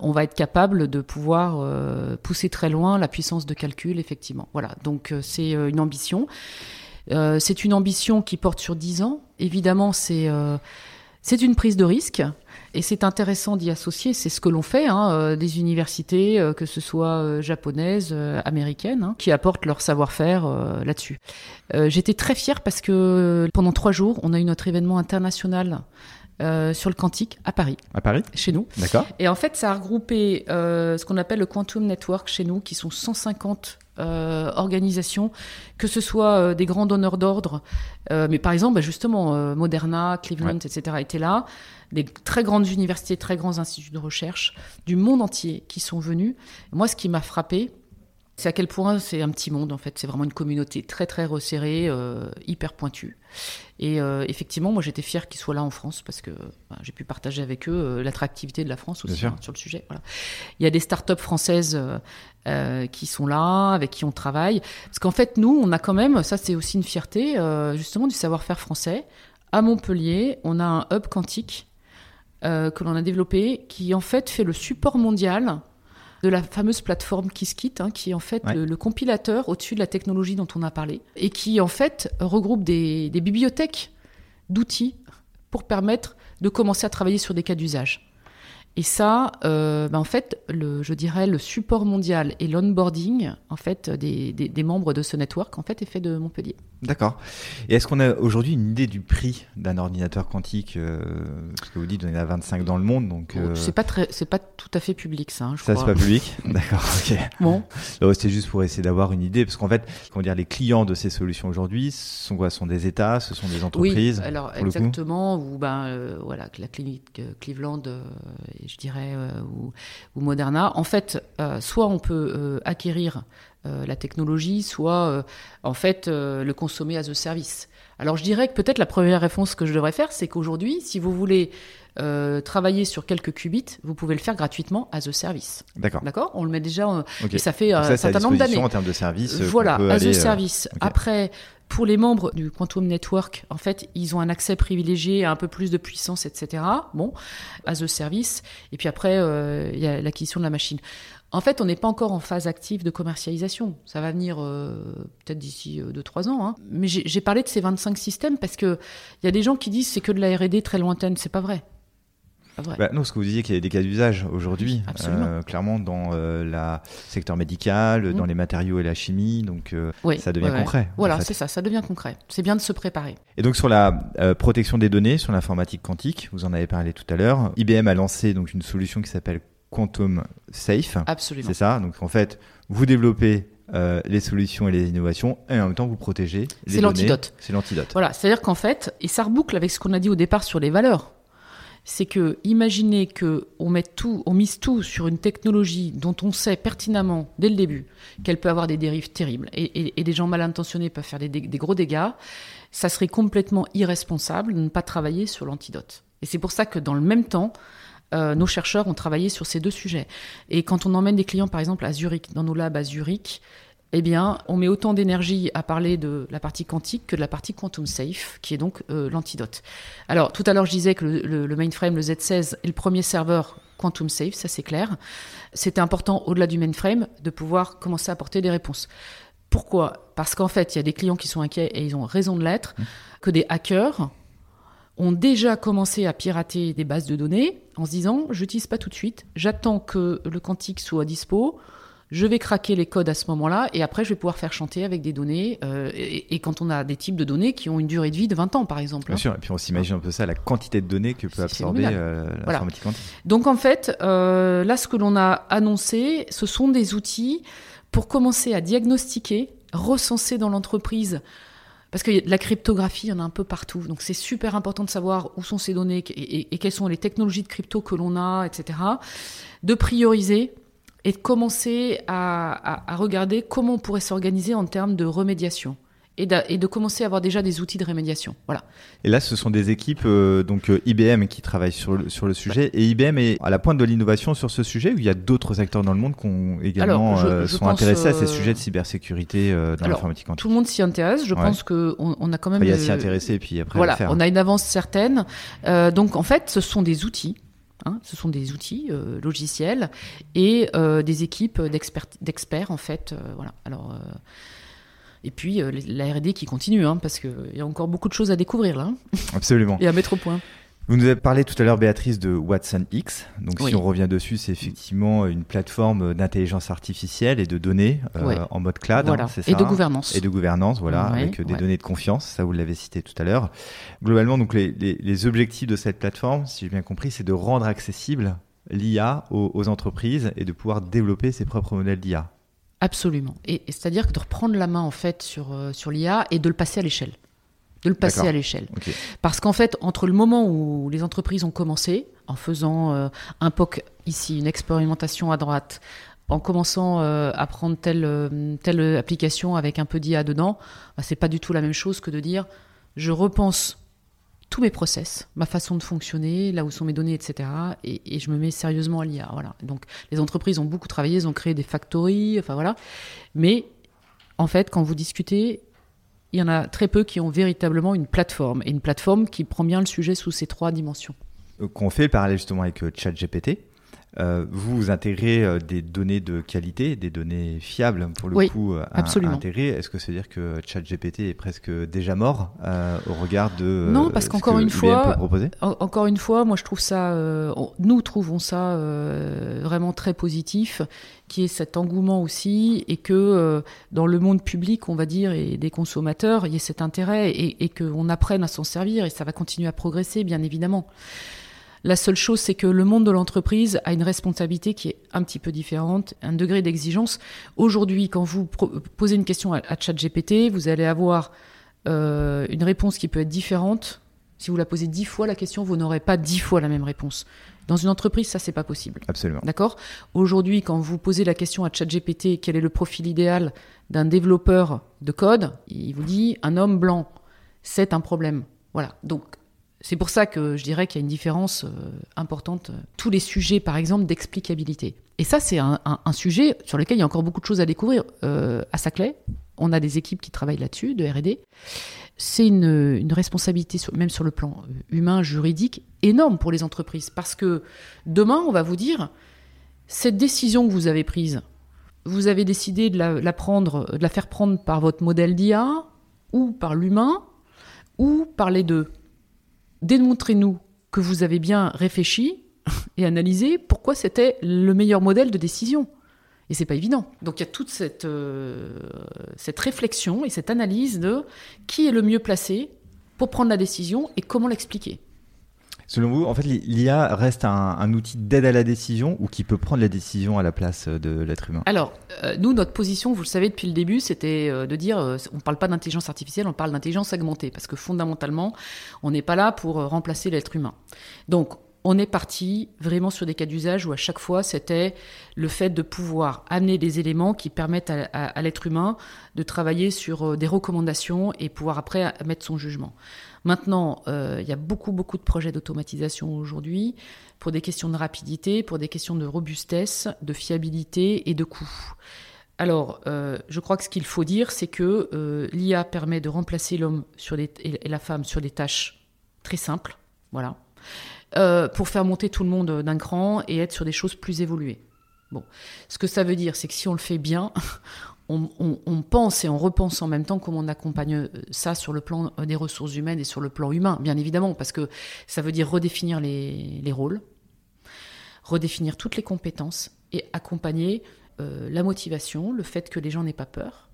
on va être capable de pouvoir pousser très loin la puissance de calcul, effectivement. Voilà, donc c'est une ambition. C'est une ambition qui porte sur 10 ans. Évidemment, c'est c'est une prise de risque. Et c'est intéressant d'y associer, c'est ce que l'on fait, hein, euh, des universités, euh, que ce soit euh, japonaises, américaines, hein, qui apportent leur savoir-faire là-dessus. Euh, J'étais très fière parce que pendant trois jours, on a eu notre événement international euh, sur le quantique à Paris, À Paris chez nous. D'accord. Et en fait, ça a regroupé euh, ce qu'on appelle le Quantum Network chez nous, qui sont 150 euh, organisations, que ce soit euh, des grands donneurs d'ordre, mais par exemple, bah, justement, Moderna, Cleveland, etc., étaient là, des très grandes universités, très grands instituts de recherche du monde entier qui sont venus. Moi, ce qui m'a frappé, c'est à quel point c'est un petit monde en fait. C'est vraiment une communauté très très resserrée, euh, hyper pointue. Et euh, effectivement, moi j'étais fière qu'ils soient là en France parce que bah, j'ai pu partager avec eux euh, l'attractivité de la France aussi hein, sur le sujet. Voilà. Il y a des startups françaises euh, qui sont là, avec qui on travaille. Parce qu'en fait, nous, on a quand même, ça c'est aussi une fierté, euh, justement du savoir-faire français. À Montpellier, on a un hub quantique que l'on a développé qui en fait fait le support mondial de la fameuse plateforme Qiskit, hein, qui est en fait Ouais. le, le compilateur au-dessus de la technologie dont on a parlé, et qui en fait regroupe des, des bibliothèques d'outils pour permettre de commencer à travailler sur des cas d'usage. Et ça, euh, ben, en fait, le, je dirais le support mondial et l'onboarding en fait des, des, des membres de ce network en fait est fait de Montpellier. D'accord. Et est-ce qu'on a aujourd'hui une idée du prix d'un ordinateur quantique euh, Parce que vous dites y en a 25 dans le monde, donc euh, C'est pas très, c'est pas tout à fait public ça. hein, je ça c'est pas public? *laughs* D'accord. Ok. Bon, C'était juste pour essayer d'avoir une idée, parce qu'en fait, comment dire, les clients de ces solutions aujourd'hui sont quoi? Sont des États, ce sont des entreprises. Oui, alors exactement, ou ben euh, voilà, la clinique euh, Cleveland, euh, et je dirais, euh, ou, ou Moderna. En fait, euh, soit on peut euh, acquérir la technologie, soit en fait le consommer as a service. Alors je dirais que peut-être la première réponse que je devrais faire, c'est qu'aujourd'hui, si vous voulez euh, travailler sur quelques qubits, vous pouvez le faire gratuitement as a service. D'accord. D'accord? On le met déjà, euh, Ok. et ça fait ça, un certain nombre d'années. en termes de services. euh, Voilà, as aller, a service. Après, pour les membres du Quantum Network, en fait, ils ont un accès privilégié à un peu plus de puissance, etc. Bon, as a service. Et puis après, euh, il y a l'acquisition de la machine. En fait, on n'est pas encore en phase active de commercialisation. Ça va venir euh, peut-être d'ici 2-3 ans. hein. Mais j'ai parlé de ces 25 systèmes parce que il y a des gens qui disent c'est que de la R&D très lointaine. C'est pas vrai. Vrai. Bah, non, ce que vous disiez qu'il y a des cas d'usage aujourd'hui, Absolument. clairement dans le secteur médical, dans Mm. les matériaux et la chimie, donc euh, Oui, ça devient ouais, ouais. concret. en Voilà, fait. c'est ça, ça devient concret. C'est bien de se préparer. Et donc sur la euh, protection des données, sur l'informatique quantique, vous en avez parlé tout à l'heure. IBM a lancé donc une solution qui s'appelle Quantum Safe. Absolument. C'est ça. Donc en fait, vous développez euh, les solutions et les innovations et en même temps vous protégez les C'est l'antidote. C'est l'antidote. Voilà, c'est-à-dire qu'en fait, et ça reboucle avec ce qu'on a dit au départ sur les valeurs, c'est que imaginez que on met tout, on mise tout sur une technologie dont on sait pertinemment dès le début qu'elle peut avoir des dérives terribles et, des gens mal intentionnés peuvent faire des gros dégâts, ça serait complètement irresponsable de ne pas travailler sur l'antidote. Et c'est pour ça que dans le même temps, euh, nos chercheurs ont travaillé sur ces deux sujets. Et quand on emmène des clients, par exemple, à Zurich, dans nos labs à Zurich, eh bien, on met autant d'énergie à parler de la partie quantique que de la partie quantum safe, qui est donc euh, l'antidote. Alors, tout à l'heure, je disais que le, le- le mainframe, le Z16, est le premier serveur quantum safe, ça c'est clair. C'était important, au-delà du mainframe, de pouvoir commencer à apporter des réponses. Pourquoi? Parce qu'en fait, il y a des clients qui sont inquiets, et ils ont raison de l'être, que des hackers ont déjà commencé à pirater des bases de données en se disant je n'utilise pas tout de suite, j'attends que le quantique soit dispo, je vais craquer les codes à ce moment-là et après je vais pouvoir faire chanter avec des données. euh, et, et quand on a des types de données qui ont une durée de vie de 20 ans par exemple. Bien sûr. Et puis on s'imagine un peu ça, la quantité de données que peut absorber euh, l'informatique quantique. Donc en fait, euh, là ce que l'on a annoncé, ce sont des outils pour commencer à diagnostiquer, recenser dans l'entreprise. Parce que la cryptographie, il y en a un peu partout. Donc c'est super important de savoir où sont ces données et, et- et quelles sont les technologies de crypto que l'on a, etc. De prioriser et de commencer à, à- à regarder comment on pourrait s'organiser en termes de remédiation. Et de, et de commencer à avoir déjà des outils de remédiation. Voilà. Et là, ce sont des équipes euh, donc euh, IBM qui travaillent sur le, sur le sujet. Et IBM est à la pointe de l'innovation sur ce sujet ou il y a d'autres acteurs dans le monde qui ont également Alors, je- euh, je sont intéressés à ces sujets de cybersécurité dans l'informatique quantique? Tout le monde s'y intéresse. Je Ouais. pense qu'on on a quand même. Enfin, Il y a s'y intéresser et puis après Voilà, on a une avance certaine. Donc en fait, ce sont des outils. Hein, ce sont des outils euh, logiciels et euh, des équipes d'experts, en fait. euh, voilà. Alors et puis la R&D qui continue, hein, parce qu'il y a encore beaucoup de choses à découvrir là hein, Absolument. *laughs* et à mettre au point. Vous nous avez parlé tout à l'heure, Béatrice, de Watson X. Donc, Oui. si on revient dessus, c'est effectivement une plateforme d'intelligence artificielle et de données euh, Ouais. en mode cloud. voilà. hein, ça Et de gouvernance. et de gouvernance, voilà, Ouais, avec des ouais. données de confiance, ça vous l'avez cité tout à l'heure. Globalement, donc les, les- les objectifs de cette plateforme, si j'ai bien compris, c'est de rendre accessible l'IA aux, aux entreprises et de pouvoir développer ses propres modèles d'IA. Absolument. Et, et c'est-à-dire que de reprendre la main en fait sur, euh, sur l'IA et de le passer à l'échelle. De le passer à l'échelle. Parce qu'en fait, entre le moment où les entreprises ont commencé, en faisant euh, un POC ici, une expérimentation à droite, en commençant euh, à prendre telle, euh, telle application avec un peu d'IA dedans, bah, c'est pas du tout la même chose que de dire je repense tous mes process, ma façon de fonctionner, là où sont mes données, etc. Et, et je me mets sérieusement à l'IA. Voilà. Donc les entreprises ont beaucoup travaillé, elles ont créé des factories, enfin voilà. Mais en fait, quand vous discutez, il y en a très peu qui ont véritablement une plateforme, et une plateforme qui prend bien le sujet sous ces trois dimensions. Qu'on fait le parallèle justement avec euh, ChatGPT. Euh, vous, vous intégrez euh, des données de qualité, des données fiables pour le Oui, coup euh, à, intégrer. Est-ce que ça veut dire que ChatGPT est presque déjà mort euh, au regard de Non, parce ce qu'encore que une IBM fois, En- encore une fois, moi je trouve ça, euh, on- nous trouvons ça euh, vraiment très positif, qui est cet engouement aussi, et que euh, dans le monde public, on va dire, et des consommateurs, il y ait cet intérêt, et, et qu'on apprenne à s'en servir, et ça va continuer à progresser, bien évidemment. La seule chose, c'est que le monde de l'entreprise a une responsabilité qui est un petit peu différente, un degré d'exigence. Aujourd'hui, quand vous posez une question à, à ChatGPT, vous allez avoir euh, une réponse qui peut être différente. Si vous la posez dix fois la question, vous n'aurez pas dix fois la même réponse. Dans une entreprise, ça, c'est pas possible. Absolument. D'accord? Aujourd'hui, quand vous posez la question à ChatGPT, quel est le profil idéal d'un développeur de code Il vous dit un homme blanc. C'est un problème. Voilà. Donc, c'est pour ça que je dirais qu'il y a une différence euh, importante. Tous les sujets, par exemple, d'explicabilité. Et ça, c'est un, sujet sur lequel il y a encore beaucoup de choses à découvrir. Euh, à Saclay, on a des équipes qui travaillent là-dessus, de R&D. C'est une, responsabilité, même sur le plan euh, humain, juridique, énorme pour les entreprises. Parce que demain, on va vous dire, cette décision que vous avez prise, vous avez décidé de la prendre, de la faire prendre par votre modèle d'IA, ou par l'humain, ou par les deux. Démontrez-nous que vous avez bien réfléchi et analyser pourquoi c'était le meilleur modèle de décision. Et c'est pas évident. Donc il y a toute cette, euh, cette réflexion et cette analyse de qui est le mieux placé pour prendre la décision et comment l'expliquer. Selon vous, en fait, l'IA reste un, outil d'aide à la décision ou qui peut prendre la décision à la place de l'être humain? Alors, euh, nous, notre position, vous le savez depuis le début, c'était euh, de dire, on ne parle pas d'intelligence artificielle, on parle d'intelligence augmentée, parce que fondamentalement, on n'est pas là pour remplacer l'être humain. Donc, on est parti vraiment sur des cas d'usage où à chaque fois c'était le fait de pouvoir amener des éléments qui permettent à, l'être humain de travailler sur euh, des recommandations et pouvoir après mettre son jugement. Maintenant, euh, il y a beaucoup beaucoup de projets d'automatisation aujourd'hui pour des questions de rapidité, pour des questions de robustesse, de fiabilité et de coût. Alors, euh, je crois que ce qu'il faut dire, c'est que l'IA permet de remplacer l'homme et la femme sur des tâches très simples, voilà, euh, pour faire monter tout le monde d'un cran et être sur des choses plus évoluées. Bon, ce que ça veut dire, c'est que si on le fait bien, on, pense et on repense en même temps comment on accompagne euh, ça sur le plan euh, des ressources humaines et sur le plan humain, bien évidemment, parce que ça veut dire redéfinir les, rôles, redéfinir toutes les compétences et accompagner la motivation, le fait que les gens n'aient pas peur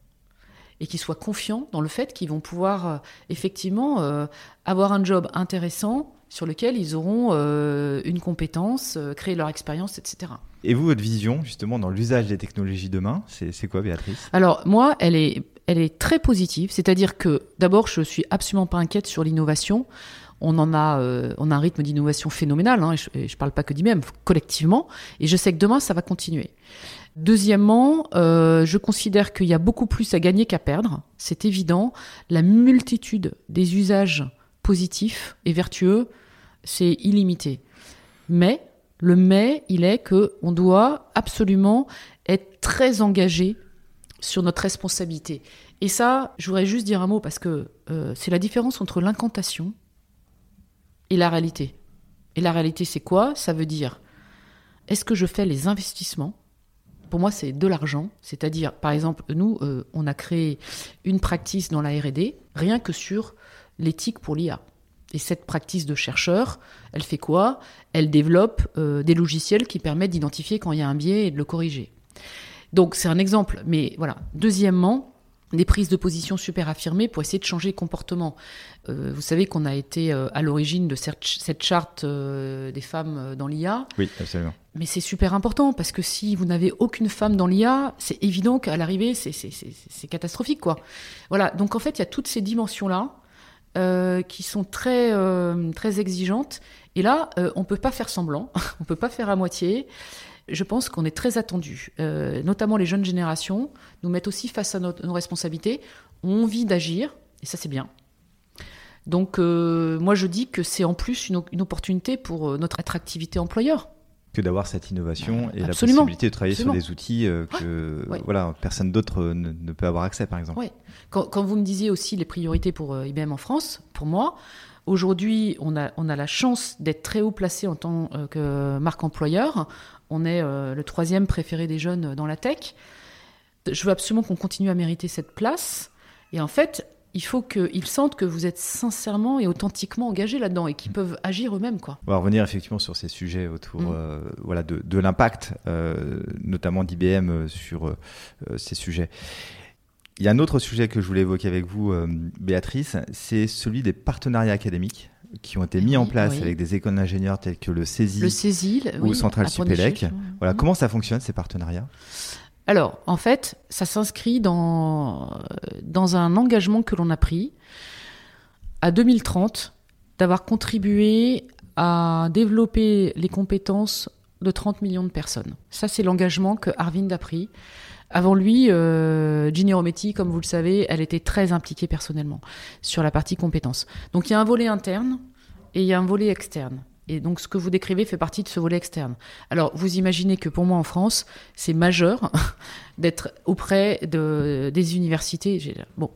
et qu'ils soient confiants dans le fait qu'ils vont pouvoir effectivement avoir un job intéressant sur lequel ils auront euh, une compétence, euh, créer leur expérience, etc. Et vous, votre vision, justement, dans l'usage des technologies demain, c'est quoi, Béatrice? Alors, moi, elle est, elle est très positive. C'est-à-dire que, d'abord, je suis absolument pas inquiète sur l'innovation. On en a, euh, on a un rythme d'innovation phénoménal. Hein, je ne parle pas que d'IBM, collectivement. Et je sais que demain, ça va continuer. Deuxièmement, je considère qu'il y a beaucoup plus à gagner qu'à perdre. C'est évident. La multitude des usages positifs et vertueux c'est illimité. Mais le mais, il est que on doit absolument être très engagé sur notre responsabilité. Et ça, je voudrais juste dire un mot parce que euh, c'est la différence entre l'incantation et la réalité. Et la réalité, c'est quoi? Ça veut dire, est-ce que je fais les investissements? Pour moi, c'est de l'argent. C'est-à-dire, par exemple, nous, euh, on a créé une practice dans la RD, rien que sur l'éthique pour l'IA. Et cette pratique de chercheur, elle fait quoi? Elle développe euh, des logiciels qui permettent d'identifier quand il y a un biais et de le corriger. Donc c'est un exemple, mais voilà. Deuxièmement, des prises de position super affirmées pour essayer de changer les comportements. Euh, vous savez qu'on a été euh, à l'origine de cette, charte des femmes dans l'IA. Oui, absolument. Mais c'est super important parce que si vous n'avez aucune femme dans l'IA, c'est évident qu'à l'arrivée, c'est catastrophique, quoi. Voilà. Donc en fait, il y a toutes ces dimensions-là euh, qui sont très, euh, très exigeantes. Et là, euh, on ne peut pas faire semblant, *laughs* on ne peut pas faire à moitié. Je pense qu'on est très attendu, notamment les jeunes générations nous mettent aussi face à nos, responsabilités, ont envie d'agir, et ça c'est bien. Donc moi je dis que c'est en plus une, une opportunité pour notre attractivité employeur que d'avoir cette innovation et la possibilité de travailler sur des outils euh, que voilà personne d'autre euh, ne, peut avoir accès, par exemple. Oui. Quand, quand, vous me disiez aussi les priorités pour euh, IBM en France, pour moi, aujourd'hui, on a, on a la chance d'être très haut placé en tant que marque employeur. On est le troisième préféré des jeunes dans la tech. Je veux absolument qu'on continue à mériter cette place. Et en fait, il faut qu'ils sentent que vous êtes sincèrement et authentiquement engagés là-dedans et qu'ils peuvent agir eux-mêmes. Quoi. On va revenir effectivement sur ces sujets autour mm. euh, voilà, de, l'impact, euh, notamment d'IBM euh, sur ces sujets. Il y a un autre sujet que je voulais évoquer avec vous, Béatrice, c'est celui des partenariats académiques qui ont été mis en place avec des écoles d'ingénieurs telles que le CESI, le ou Centrale Supélec. Voilà, mm. comment ça fonctionne ces partenariats? Alors, en fait, ça s'inscrit dans, un engagement que l'on a pris à 2030 d'avoir contribué à développer les compétences de 30 millions de personnes. Ça, c'est l'engagement que Arvind a pris. Avant lui, euh, Ginny comme vous le savez, elle était très impliquée personnellement sur la partie compétences. Donc il y a un volet interne et il y a un volet externe. Et donc ce que vous décrivez fait partie de ce volet externe. Alors vous imaginez que pour moi en France, c'est majeur *laughs* d'être auprès de, des universités. Bon,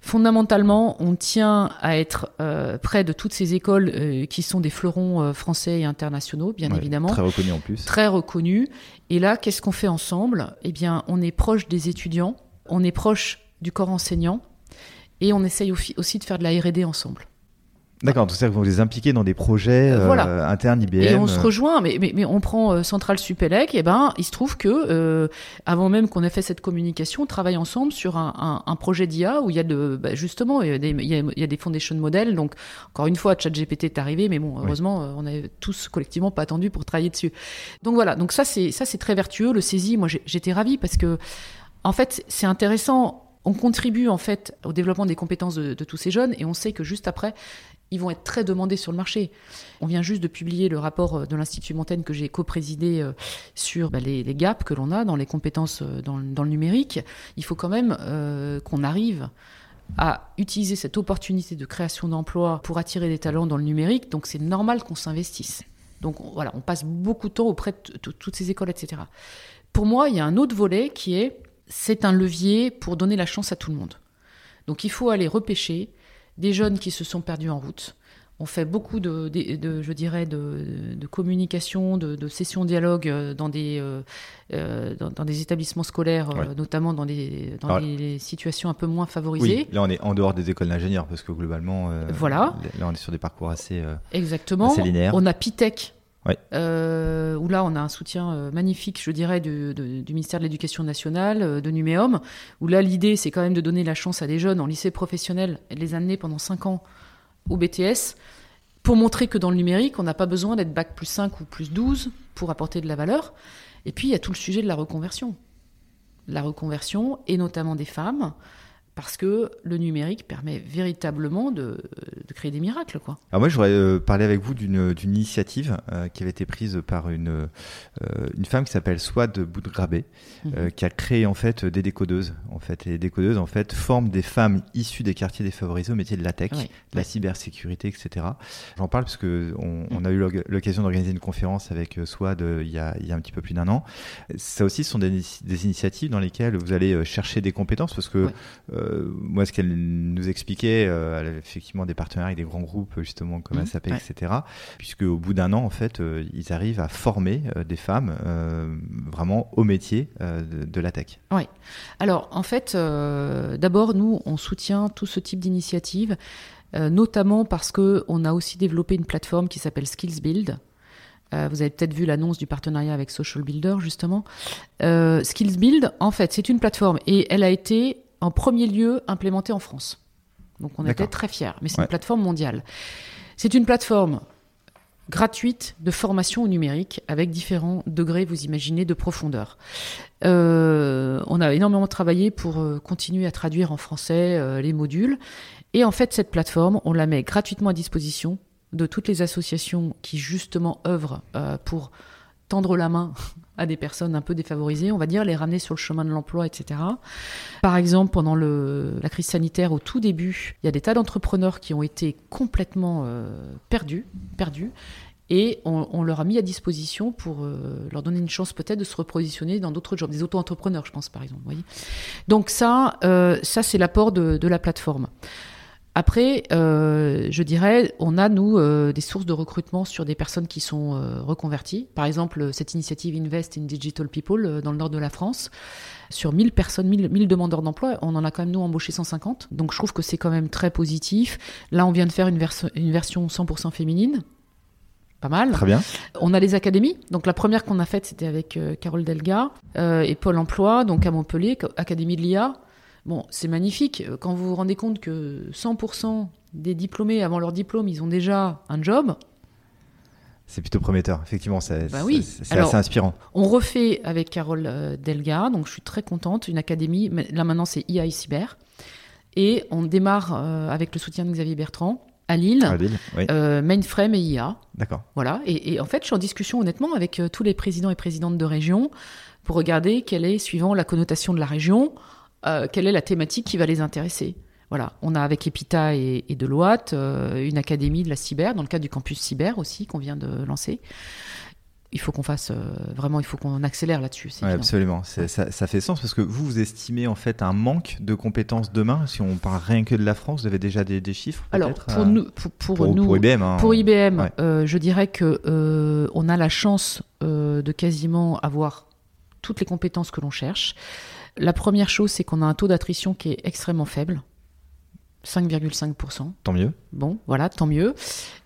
fondamentalement, on tient à être euh, près de toutes ces écoles euh, qui sont des fleurons euh, français et internationaux, bien évidemment. Très reconnus en plus. Très reconnus. Et là, qu'est-ce qu'on fait ensemble? Eh bien, on est proche des étudiants, on est proche du corps enseignant, et on essaye aussi de faire de la R&D ensemble. D'accord, tout ça, vous les impliquez dans des projets euh, Voilà. internes IBM. Et on se euh, rejoint, mais, mais, mais on prend euh, Centrale Supélec, et ben il se trouve que euh, avant même qu'on ait fait cette communication, on travaille ensemble sur un, un, un projet d'IA où il y a de bah, justement il y a des, il y a, il y a des foundation models. Donc encore une fois, ChatGPT est arrivé, mais bon, heureusement, euh, on avait tous collectivement pas attendu pour travailler dessus. Donc voilà, donc ça c'est ça c'est très vertueux. Le saisie, moi j'étais ravie parce que en fait c'est intéressant. On contribue en fait au développement des compétences de, de tous ces jeunes et on sait que juste après, ils vont être très demandés sur le marché. On vient juste de publier le rapport euh, de l'Institut Montaigne que j'ai co-présidé euh, sur bah, les, gaps que l'on a dans les compétences euh, dans, le- numérique. Il faut quand même qu'on arrive à utiliser cette opportunité de création d'emplois pour attirer des talents dans le numérique. Donc c'est normal qu'on s'investisse. Donc on- voilà, on passe beaucoup de temps auprès de toutes ces écoles, etc. Pour moi, il y a un autre volet qui est c'est un levier pour donner la chance à tout le monde. Donc il faut aller repêcher des jeunes qui se sont perdus en route. On fait beaucoup de, de- de- je dirais, de, de communication, de, de sessions dialogue euh, dans des, euh, euh, dans, dans des établissements scolaires, Ouais. notamment dans, des, dans Alors- des situations un peu moins favorisées. Oui, là on est en dehors des écoles d'ingénieurs parce que globalement, euh, Voilà. là on est sur des parcours assez. euh, Exactement. Assez linéaire. On a Pitech, Ouais. euh, où là on a un soutien euh, magnifique, je dirais, du, du ministère de l'Éducation nationale, euh, de Numéum, où là l'idée c'est quand même de donner la chance à des jeunes en lycée professionnel et de les amener pendant 5 ans au BTS pour montrer que dans le numérique, on n'a pas besoin d'être bac plus 5 ou plus 12 pour apporter de la valeur. Et puis il y a tout le sujet de la reconversion. La reconversion, et notamment des femmes, parce que le numérique permet véritablement de, de créer des miracles. Quoi. Alors moi, je voudrais euh, parler avec vous d'une d'une initiative euh, qui avait été prise par une euh, une femme qui s'appelle Swad Boudgrabé, euh, qui a créé en fait des décodeuses. En fait, et les décodeuses en fait forment des femmes issues des quartiers défavorisés au métier de la tech, Oui. de la cybersécurité, etc. J'en parle parce que on, on a eu l'oc- l'occasion d'organiser une conférence avec euh, Swad euh, il y a il y a un petit peu plus d'un an. Ça aussi, ce sont des, des initiatives dans lesquelles vous allez euh, chercher des compétences parce que. Euh, moi, ce qu'elle nous expliquait, euh, elle avait effectivement des partenariats avec des grands groupes justement comme Mhm, SAP, ouais. etc. Puisque au bout d'un an, en fait, euh, ils arrivent à former des femmes vraiment au métier de, de la tech. Oui. Alors, en fait, d'abord, nous, on soutient tout ce type d'initiative, notamment parce que on a aussi développé une plateforme qui s'appelle Skills Build. Vous avez peut-être vu l'annonce du partenariat avec Social Builder, justement. Euh, Skills Build, en fait, c'est une plateforme et elle a été en premier lieu implémentée en France. Donc, on était très fiers, mais c'est Ouais. une plateforme mondiale. C'est une plateforme gratuite de formation au numérique avec différents degrés, vous imaginez, de profondeur. Euh, on a énormément travaillé pour euh, continuer à traduire en français euh, les modules. Et en fait, cette plateforme, on la met gratuitement à disposition de toutes les associations qui justement œuvrent pour tendre la main *laughs* à des personnes un peu défavorisées, on va dire, les ramener sur le chemin de l'emploi, etc. Par exemple, pendant la crise sanitaire, au tout début, il y a des tas d'entrepreneurs qui ont été complètement euh, perdus, perdus, et on, leur a mis à disposition pour euh, leur donner une chance peut-être de se repositionner dans d'autres jobs, des auto-entrepreneurs, je pense par exemple. voyez Donc ça, euh, ça c'est l'apport de la plateforme. Après, euh, je dirais, on a, nous, euh, des sources de recrutement sur des personnes qui sont euh, reconverties. Par exemple, cette initiative Invest in Digital People euh, dans le nord de la France. Sur 1000 personnes, 1000, 1000 demandeurs d'emploi, on en a quand même, nous, embauché 150. Donc, je trouve que c'est quand même très positif. Là, on vient de faire une, version une version 100% féminine. Pas mal. Très bien. On a les académies. Donc la première qu'on a faite, c'était avec Carole Delga et Pôle Emploi, donc à Montpellier, Académie de l'IA. Bon, c'est magnifique. Quand vous vous rendez compte que 100% des diplômés, avant leur diplôme, ils ont déjà un job, C'est plutôt prometteur. Effectivement, c'est Bah oui. assez inspirant. on refait avec Carole euh, Delga, donc je suis très contente, une académie. Là maintenant, c'est IA et Cyber. Et on démarre euh, avec le soutien de Xavier Bertrand à Lille, Ah, Lille Oui, euh, mainframe et IA. d'accord. Voilà. Et, et en fait, je suis en discussion honnêtement avec euh, tous les présidents et présidentes de région pour regarder quelle est, suivant la connotation de la région, euh, quelle est la thématique qui va les intéresser. Voilà. On a avec Epita et, et Deloitte euh, une académie de la cyber, dans le cadre du campus cyber aussi, qu'on vient de lancer. Il faut qu'on fasse, euh, vraiment, il faut qu'on accélère là-dessus. Ouais, absolument. Ça, ça fait sens parce que vous, vous estimez en fait un manque de compétences demain. Si on parle rien que de la France, vous avez déjà des, des chiffres Alors, pour euh, nous, pour, pour pour, nous, pour IBM. hein. Pour IBM, Ouais. je dirais que on a la chance de quasiment avoir toutes les compétences que l'on cherche. La première chose, c'est qu'on a un taux d'attrition qui est extrêmement faible. 5,5%. Tant mieux. Bon, voilà, tant mieux.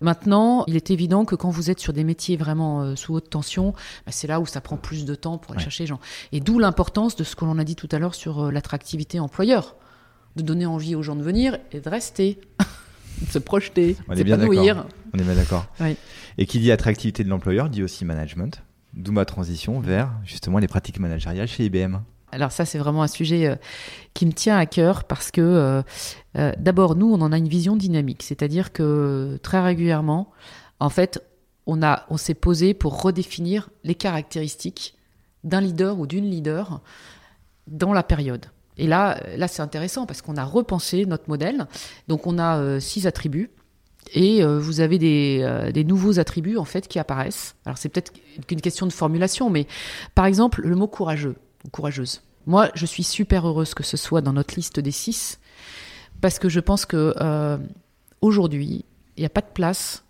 Maintenant, il est évident que quand vous êtes sur des métiers vraiment euh, sous haute tension, bah, c'est là où ça prend plus de temps pour aller Ouais. chercher les gens. Et d'où l'importance de ce que l'on a dit tout à l'heure sur euh, l'attractivité employeur, de donner envie aux gens de venir et de rester, de *laughs* se projeter, On de est bien s'épanouir. On est bien d'accord. Oui. Et qui dit attractivité de l'employeur dit aussi management. D'où ma transition vers justement les pratiques managériales chez IBM. Alors ça, c'est vraiment un sujet euh, qui me tient à cœur parce que euh, euh, d'abord, nous, on en a une vision dynamique, c'est-à-dire que très régulièrement, en fait, on, a, on s'est posé pour redéfinir les caractéristiques d'un leader ou d'une leader dans la période. Et là, là c'est intéressant parce qu'on a repensé notre modèle. Donc on a six attributs. Et vous avez des, des nouveaux attributs en fait qui apparaissent. Alors c'est peut-être qu'une question de formulation, mais par exemple le mot courageux ou courageuse. Moi, je suis super heureuse que ce soit dans notre liste des six parce que je pense que euh, aujourd'hui, il n'y a pas de place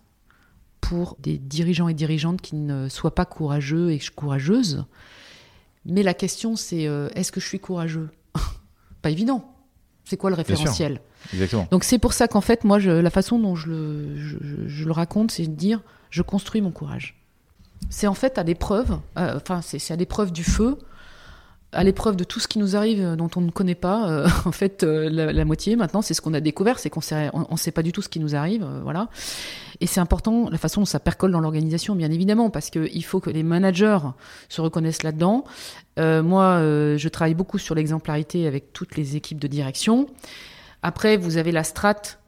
pour des dirigeants et dirigeantes qui ne soient pas courageux et courageuses. Mais la question, c'est euh, est-ce que je suis courageux? *laughs* Pas évident. C'est quoi le référentiel? Exactement. donc c'est pour ça qu'en fait, moi, je, la façon dont je le, je, je- je le raconte, c'est de dire, je construis mon courage. C'est en fait à l'épreuve, euh, enfin c'est c'est à l'épreuve du feu, à l'épreuve de tout ce qui nous arrive euh, dont on ne connaît pas. euh, *laughs* en fait, euh, la, moitié maintenant, c'est ce qu'on a découvert, c'est qu'on sait, on, sait pas du tout ce qui nous arrive, voilà. Et c'est important la façon dont ça percole dans l'organisation, bien évidemment, parce que il faut que les managers se reconnaissent là-dedans. Moi, je travaille beaucoup sur l'exemplarité avec toutes les équipes de direction. Après, vous avez la strate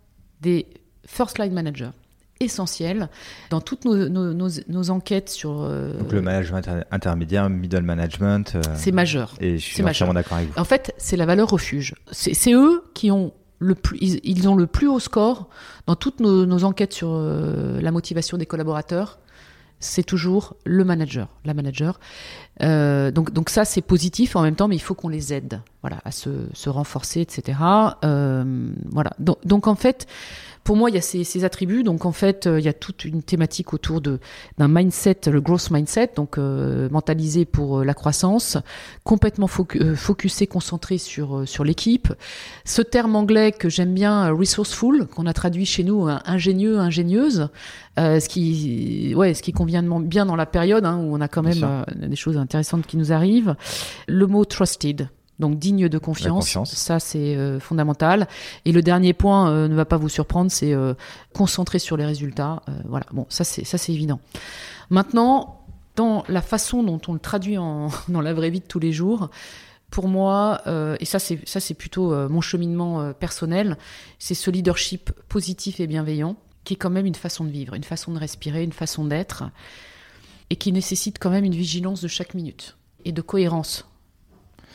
des first line managers, essentielle dans toutes nos, nos- nos- nos enquêtes sur. euh, Donc le management inter- intermédiaire, middle management. euh, c'est majeur. Et je suis entièrement d'accord avec vous. En fait, c'est la valeur refuge. C'est c'est eux qui ont le plus, ils, ils ont le plus haut score dans toutes nos, nos enquêtes sur euh, la motivation des collaborateurs. C'est toujours le manager, la manager. Euh, donc, donc ça, c'est positif en même temps, mais il faut qu'on les aide, voilà, à se, se renforcer, etc. Euh, voilà. Donc, donc en fait, pour moi, il y a ces, ces attributs. Donc en fait, euh, il y a toute une thématique autour de d'un mindset, le growth mindset, donc euh, mentalisé pour euh, la croissance, complètement focu- focusé, concentré sur sur l'équipe. Ce terme anglais que j'aime bien, resourceful, qu'on a traduit chez nous, hein, ingénieux, ingénieuse, euh, ce qui ouais, ce qui convient bien dans la période hein, où on a quand même euh, des choses intéressantes qui nous arrivent. Le mot trusted. Donc digne de confiance, confiance. ça c'est euh, fondamental. Et le dernier point euh, ne va pas vous surprendre, c'est euh, concentrer sur les résultats. Euh, voilà, bon, ça c'est ça c'est évident. Maintenant, dans la façon dont on le traduit en, *laughs* dans la vraie vie de tous les jours, pour moi, et ça c'est ça c'est plutôt mon cheminement personnel, c'est ce leadership positif et bienveillant qui est quand même une façon de vivre, une façon de respirer, une façon d'être, et qui nécessite quand même une vigilance de chaque minute et de cohérence,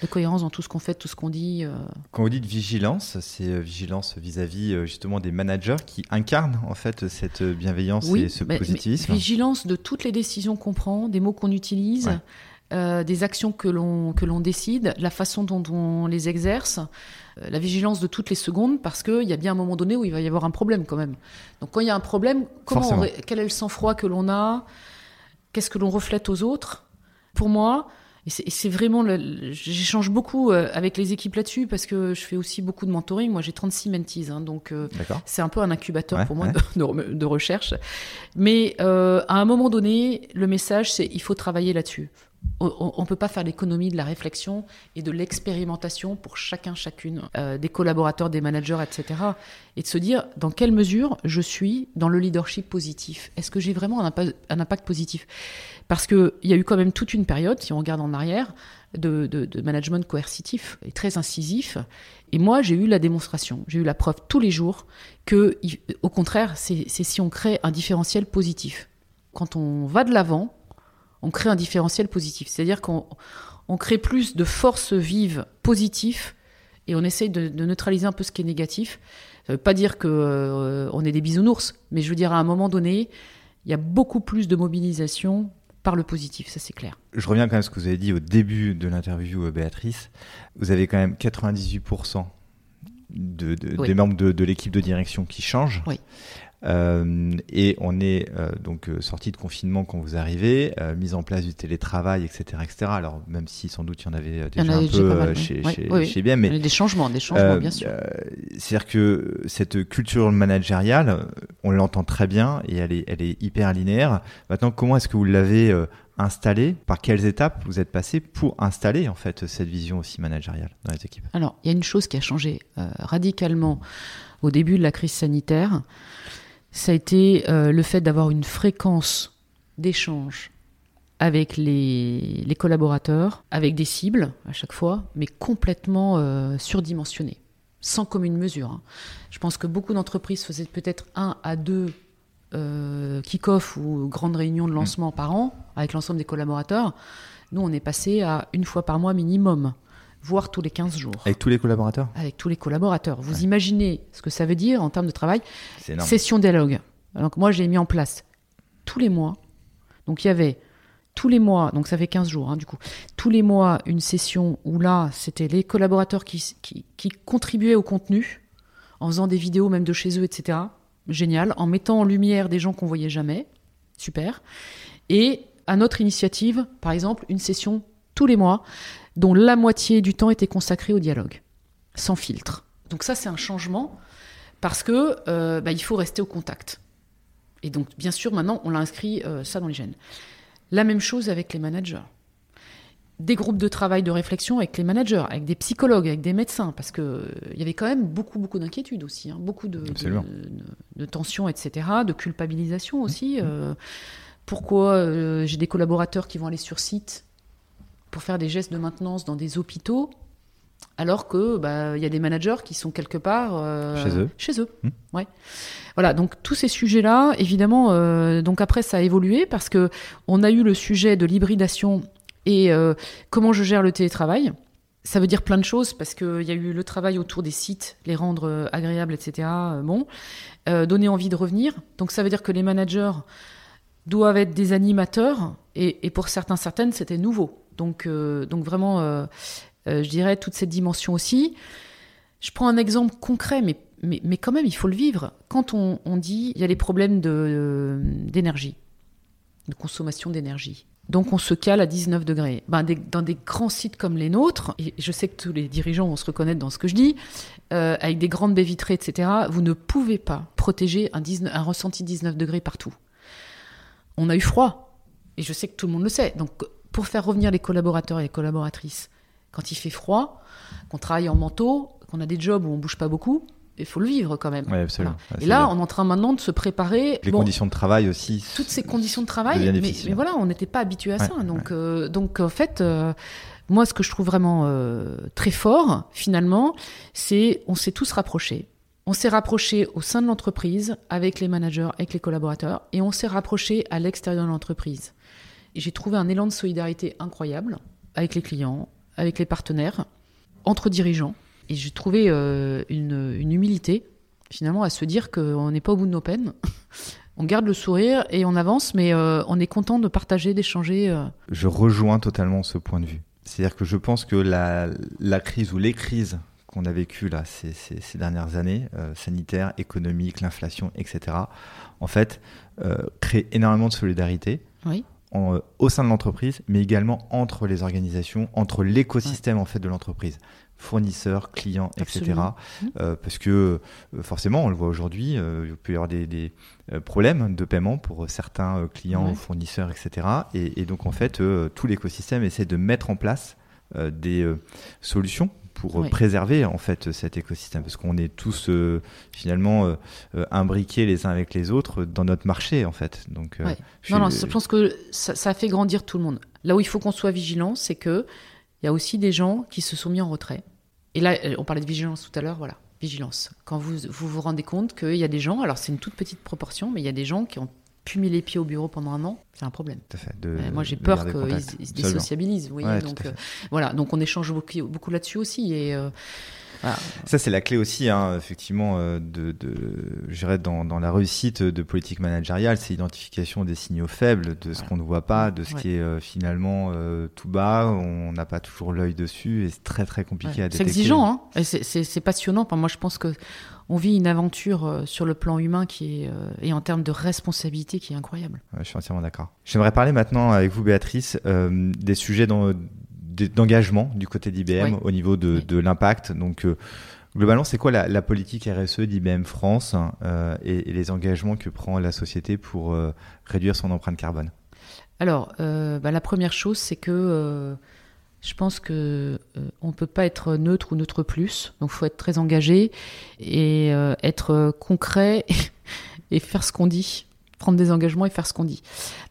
de cohérence dans tout ce qu'on fait, tout ce qu'on dit. euh, Quand vous dites vigilance, c'est euh, vigilance vis-à-vis euh, justement des managers qui incarnent en fait cette euh, bienveillance et ce mais- mais positivisme. vigilance de toutes les décisions qu'on prend, des mots qu'on utilise, Ouais. euh, des actions que l'on que l'on décide, la façon dont on les exerce, euh, la vigilance de toutes les secondes, parce qu'il y a bien un moment donné où il va y avoir un problème quand même. Donc quand il y a un problème, comment on quel est le sang-froid que l'on a? Qu'est-ce que l'on reflète aux autres? Pour moi, et c'est- vraiment, j'échange beaucoup euh, avec les équipes là-dessus parce que je fais aussi beaucoup de mentoring. Moi, j'ai 36 mentees, hein, donc euh, c'est un peu un incubateur Ouais, pour moi ouais. de, de rem- de recherche. Mais euh, à un moment donné, le message, c'est il faut travailler là-dessus. On ne peut pas faire l'économie de la réflexion et de l'expérimentation pour chacun, chacune euh, des collaborateurs, des managers, etc. Et de se dire dans quelle mesure je suis dans le leadership positif? Est-ce que j'ai vraiment un impact, positif? Parce qu'il y a eu quand même toute une période, si on regarde en arrière, de, de- management coercitif et très incisif. Et moi, j'ai eu la démonstration, j'ai eu la preuve tous les jours que, au contraire, c'est si on crée un différentiel positif. Quand on va de l'avant, on crée un différentiel positif. C'est-à-dire qu'on on crée plus de forces vives positives et on essaye de, de neutraliser un peu ce qui est négatif. Ça veut pas dire que euh, on est des bisounours, mais je veux dire à un moment donné, il y a beaucoup plus de mobilisation par le positif, ça c'est clair. Je reviens quand même à ce que vous avez dit au début de l'interview, euh, Béatrice. Vous avez quand même 98% de, de- Oui. des membres de, de l'équipe de direction qui changent. Oui. Euh, et on est euh, donc euh, sorti de confinement quand vous arrivez, mise en place du télétravail, etc., etc. Alors même si sans doute il y en avait déjà un peu chez, chez, chez bien, mais des changements, des changements bien sûr. C'est-à-dire que cette culture managériale, on l'entend très bien et elle est, elle est hyper linéaire. Maintenant, comment est-ce que vous l'avez installée? Par quelles étapes vous êtes passé pour installer en fait cette vision aussi managériale dans les équipes? Alors, il y a une chose qui a changé radicalement au début de la crise sanitaire ça a été euh, le fait d'avoir une fréquence d'échange avec les, collaborateurs, avec des cibles à chaque fois, mais complètement euh, surdimensionnées, sans commune mesure. Hein. Je pense que beaucoup d'entreprises faisaient peut-être un à deux euh, kick-off ou grandes réunions de lancement par an avec l'ensemble des collaborateurs. Nous, on est passé à une fois par mois minimum voire tous les 15 jours. Avec tous les collaborateurs? Avec tous les collaborateurs. Vous imaginez ce que ça veut dire en termes de travail Session dialogue. Donc moi, j'ai mis en place tous les mois. Donc il y avait tous les mois, donc ça fait 15 jours hein, du coup, tous les mois une session où là, c'était les collaborateurs qui, qui, contribuaient au contenu, en faisant des vidéos même de chez eux, etc. Génial. En mettant en lumière des gens qu'on voyait jamais. Super. Et à notre initiative, par exemple, une session tous les mois dont la moitié du temps était consacré au dialogue, sans filtre. Donc ça, c'est un changement parce que euh, bah, il faut rester au contact. Et donc, bien sûr, maintenant, on l'a inscrit euh, ça dans les gènes. La même chose avec les managers. Des groupes de travail, de réflexion avec les managers, avec des psychologues, avec des médecins, parce qu'il euh, il y avait quand même beaucoup, beaucoup d'inquiétudes aussi, hein, beaucoup de, de, tensions, etc., de culpabilisation aussi. Mmh. pourquoi j'ai des collaborateurs qui vont aller sur site pour faire des gestes de maintenance dans des hôpitaux, alors que bah, il y a des managers qui sont quelque part euh, chez eux. Chez eux, hmm. ouais. Voilà, donc tous ces sujets-là, évidemment, euh, donc après ça a évolué parce que on a eu le sujet de l'hybridation et euh, comment je gère le télétravail. Ça veut dire plein de choses parce qu'il y a eu le travail autour des sites, les rendre agréables, etc. bon, donner envie de revenir. Donc ça veut dire que les managers doivent être des animateurs et, et pour certains, certaines, c'était nouveau. Donc, euh, donc vraiment, euh, euh, je dirais toute cette dimension aussi. Je prends un exemple concret, mais, mais, mais quand même, il faut le vivre. Quand on, dit il y a les problèmes d'énergie, de, consommation d'énergie. Donc on se cale à 19 degrés. Ben, dans des grands sites comme les nôtres, et je sais que tous les dirigeants vont se reconnaître dans ce que je dis, avec des grandes baies vitrées, etc., vous ne pouvez pas protéger un, 19, un ressenti 19 degrés partout. On a eu froid, et je sais que tout le monde le sait. Donc pour faire revenir les collaborateurs et les collaboratrices, quand il fait froid, qu'on travaille en manteau, qu'on a des jobs où on bouge pas beaucoup, il faut le vivre quand même. absolument. et là, on est en train maintenant de se préparer. Les conditions de travail aussi. Toutes ces conditions de travail, mais, voilà, on n'était pas habitué à ça. donc, euh, donc en fait, euh, moi, ce que je trouve vraiment euh, très fort, finalement, c'est on s'est tous rapprochés. On s'est rapprochés au sein de l'entreprise, avec les managers, avec les collaborateurs, et on s'est rapprochés à l'extérieur de l'entreprise j'ai trouvé un élan de solidarité incroyable avec les clients, avec les partenaires, entre dirigeants. Et j'ai trouvé euh, une, humilité, finalement, à se dire qu'on n'est pas au bout de nos peines. *laughs* on garde le sourire et on avance, mais euh, on est content de partager, d'échanger. Euh. Je rejoins totalement ce point de vue. C'est-à-dire que je pense que la, crise ou les crises qu'on a vécues là, ces, ces, dernières années, sanitaires, économiques, l'inflation, etc., en fait, créent énormément de solidarité. Oui. Euh, au sein de l'entreprise, mais également entre les organisations, entre l'écosystème en fait de l'entreprise, fournisseurs, clients, etc. Euh, parce que euh, forcément, on le voit aujourd'hui, il peut y avoir des, problèmes de paiement pour certains clients, ou fournisseurs, etc. Et, et, donc en fait, tout l'écosystème essaie de mettre en place des solutions pour préserver en fait cet écosystème parce qu'on est tous euh, finalement euh, euh, imbriqués les uns avec les autres dans notre marché en fait. Donc non non, je pense que ça, ça, fait grandir tout le monde. Là où il faut qu'on soit vigilant, c'est que il y a aussi des gens qui se sont mis en retrait. Et là, on parlait de vigilance tout à l'heure, voilà, vigilance. Quand vous, vous vous rendez compte qu'il y a des gens, alors c'est une toute petite proportion, mais il y a des gens qui ont pu mis les pieds au bureau pendant un an, c'est un problème. moi, j'ai peur qu'ils se désociabilisent. Vous voyez, donc, euh, voilà, donc on échange beaucoup, beaucoup là-dessus aussi. Et, euh, Ça, c'est la clé aussi, hein, effectivement, euh, de, de, dans, dans, la réussite de politique managériale, c'est l'identification des signaux faibles, de ce qu'on ne voit pas, de ce qui est euh, finalement euh, tout bas, on n'a pas toujours l'œil dessus, et c'est très très compliqué à détecter. C'est exigeant, hein, et c'est passionnant. Enfin, moi, je pense que on vit une aventure sur le plan humain qui est, et en termes de responsabilité qui est incroyable. je suis entièrement d'accord. J'aimerais parler maintenant avec vous, Béatrice, des sujets dans, d'engagement du côté d'IBM au niveau de, de l'impact. Donc, euh, globalement, c'est quoi la, la, politique RSE d'IBM France euh, et, et, les engagements que prend la société pour euh, réduire son empreinte carbone? Alors, bah, la première chose, c'est que je pense que on peut pas être neutre ou neutre plus. Donc, faut être très engagé et être concret *laughs* et faire ce qu'on dit prendre des engagements et faire ce qu'on dit.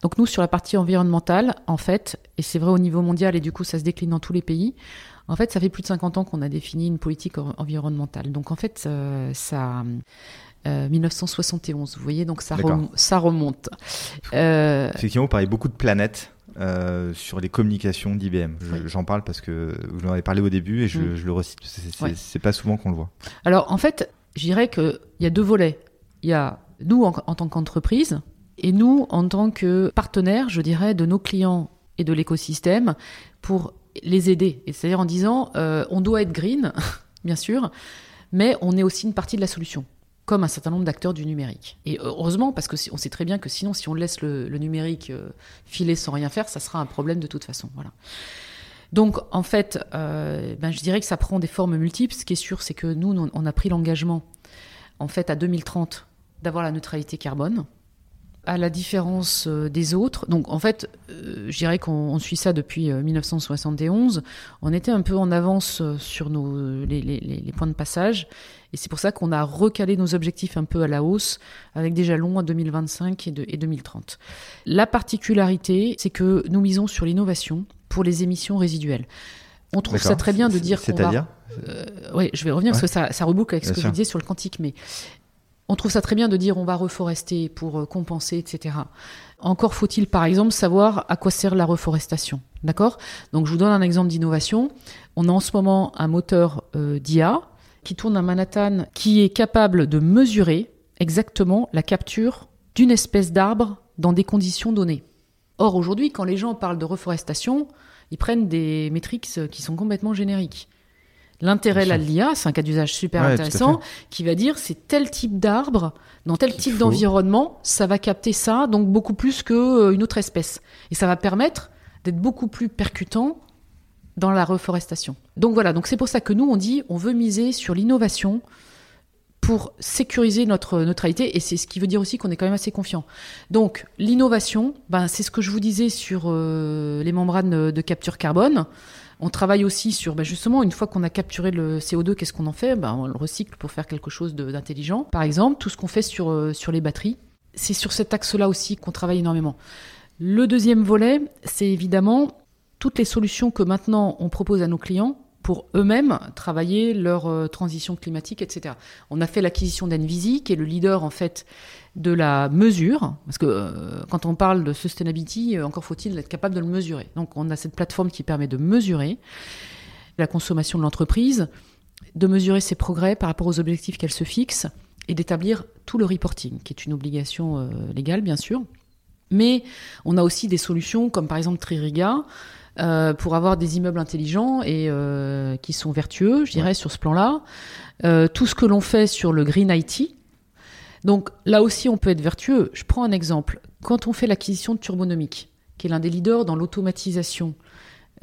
Donc nous, sur la partie environnementale, en fait, et c'est vrai au niveau mondial, et du coup ça se décline dans tous les pays, en fait, ça fait plus de 50 ans qu'on a défini une politique environnementale. Donc en fait, euh, ça... 1971, euh, vous voyez, donc ça, ça remonte. Euh, Effectivement, vous parlez beaucoup de planètes. sur les communications d'IBM. J'en parle parce que vous en avez parlé au début et je, mm. le recite. C'est pas souvent qu'on le voit. Alors en fait, je dirais qu'il y a deux volets. Il y a nous en, tant qu'entreprise et nous en tant que partenaires, je dirais, de nos clients et de l'écosystème pour les aider. C'est-à-dire en disant, euh, on doit être green, *laughs* bien sûr, mais on est aussi une partie de la solution comme un certain nombre d'acteurs du numérique. Et heureusement, parce que on sait très bien que sinon, si on laisse le, numérique euh, filer sans rien faire, ça sera un problème de toute façon. Voilà. Donc, en fait, euh, ben, je dirais que ça prend des formes multiples. Ce qui est sûr, c'est que nous, on a pris l'engagement, en fait, à 2030, d'avoir la neutralité carbone à la différence euh, des autres. Donc en fait, euh, je dirais qu'on suit ça depuis 1971. Euh, on était un peu en avance sur nos, les, les, les points de passage. Et c'est pour ça qu'on a recalé nos objectifs un peu à la hausse, avec des jalons à 2025 et, de, et 2030. La particularité, c'est que nous misons sur l'innovation pour les émissions résiduelles. On trouve ça très bien de dire qu'on va... oui, je vais revenir parce que ça, ça reboucle avec ce que je disais sur le quantique, mais on trouve ça très bien de dire on va reforester pour euh, compenser, etc. Encore faut-il, par exemple, savoir à quoi sert la reforestation. D'accord? Donc, je vous donne un exemple d'innovation. On a en ce moment un moteur euh, d'IA qui tourne à Manhattan qui est capable de mesurer exactement la capture d'une espèce d'arbre dans des conditions données. Or, aujourd'hui, quand les gens parlent de reforestation, ils prennent des métriques qui sont complètement génériques. L'intérêt là de l'IA, c'est un cas d'usage super intéressant, qui va dire c'est tel type d'arbre, dans tel type d'environnement, ça va capter ça, donc beaucoup plus qu'une euh, autre espèce. Et ça va permettre d'être beaucoup plus percutant dans la reforestation. Donc voilà, donc c'est pour ça que nous on dit on veut miser sur l'innovation pour sécuriser notre neutralité et c'est ce qui veut dire aussi qu'on est quand même assez confiant. Donc l'innovation, ben, c'est ce que je vous disais sur euh, les membranes de capture carbone. On travaille aussi sur, bah, justement, une fois qu'on a capturé le CO2, qu'est-ce qu'on en fait? Bah, On le recycle pour faire quelque chose d'intelligent. Par exemple, tout ce qu'on fait sur, euh, sur les batteries, c'est sur cet axe-là aussi qu'on travaille énormément. Le deuxième volet, c'est évidemment toutes les solutions que maintenant on propose à nos clients pour eux-mêmes travailler leur euh, transition climatique, etc. On a fait l'acquisition d'Envisi, qui est le leader en fait de la mesure, parce que euh, quand on parle de sustainability, euh, encore faut-il être capable de le mesurer. Donc on a cette plateforme qui permet de mesurer la consommation de l'entreprise, de mesurer ses progrès par rapport aux objectifs qu'elle se fixe et d'établir tout le reporting, qui est une obligation euh, légale bien sûr. Mais on a aussi des solutions comme par exemple Tririga, pour avoir des immeubles intelligents et qui sont vertueux, je dirais, sur ce plan-là. tout ce que l'on fait sur le Green IT, donc là aussi, on peut être vertueux. Je prends un exemple. Quand on fait l'acquisition de Turbonomic, qui est l'un des leaders dans l'automatisation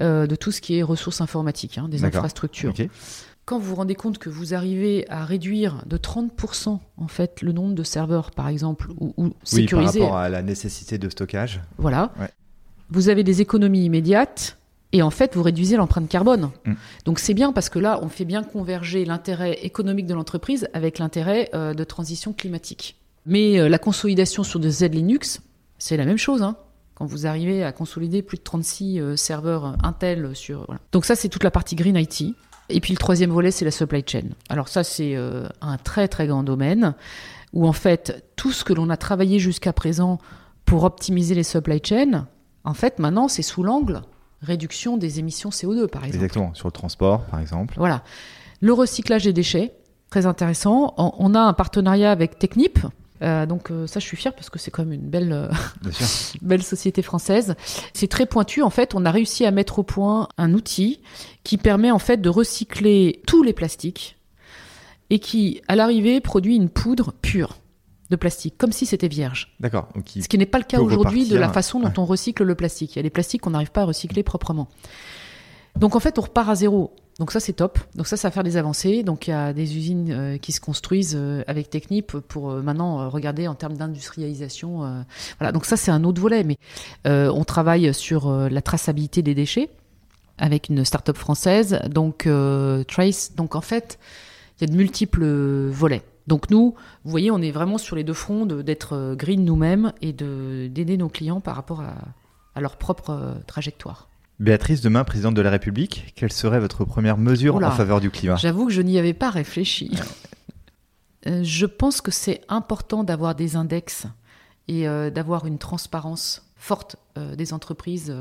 euh, de tout ce qui est ressources informatiques, hein, des infrastructures. Quand vous vous rendez compte que vous arrivez à réduire de 30% en fait le nombre de serveurs, par exemple, ou, ou sécuriser. par rapport à la nécessité de stockage. Voilà. Vous avez des économies immédiates et en fait, vous réduisez l'empreinte carbone. Mm. Donc c'est bien parce que là, on fait bien converger l'intérêt économique de l'entreprise avec l'intérêt euh, de transition climatique. Mais euh, la consolidation sur de Z Linux, c'est la même chose. Hein. quand vous arrivez à consolider plus de 36 euh, serveurs Intel sur... Donc ça, c'est toute la partie Green IT. Et puis le troisième volet, c'est la supply chain. Alors ça, c'est un très très grand domaine où en fait, tout ce que l'on a travaillé jusqu'à présent pour optimiser les supply chains, en fait, maintenant, c'est sous l'angle réduction des émissions CO2, par exemple. Exactement, sur le transport, par exemple. Voilà. Le recyclage des déchets, très intéressant. On, a un partenariat avec Technip. Euh, donc euh, ça, je suis fière parce que c'est quand même une belle, euh, *laughs* belle société française. C'est très pointu. En fait, on a réussi à mettre au point un outil qui permet en fait de recycler tous les plastiques et qui, à l'arrivée, produit une poudre pure de plastique, comme si c'était vierge. D'accord. Ce qui n'est pas le cas aujourd'hui de la façon dont Ouais. on recycle le plastique. Il y a des plastiques qu'on n'arrive pas à recycler proprement. Donc en fait, on repart à zéro. Donc ça, c'est top. Donc ça, ça va faire des avancées. Donc il y a des usines euh, qui se construisent euh, avec Technip pour euh, maintenant regarder en termes d'industrialisation. voilà. Donc ça, c'est un autre volet. Mais on travaille sur la traçabilité des déchets avec une start-up française. Donc Trace. Donc en fait, il y a de multiples volets. Donc nous, vous voyez, on est vraiment sur les deux fronts d'être euh, green nous-mêmes et de d'aider nos clients par rapport à, à leur propre euh, trajectoire. Béatrice, demain, présidente de la République, quelle serait votre première mesure Oula. en faveur du climat? J'avoue que je n'y avais pas réfléchi. Euh, je pense que c'est important d'avoir des index et euh, d'avoir une transparence forte euh, des entreprises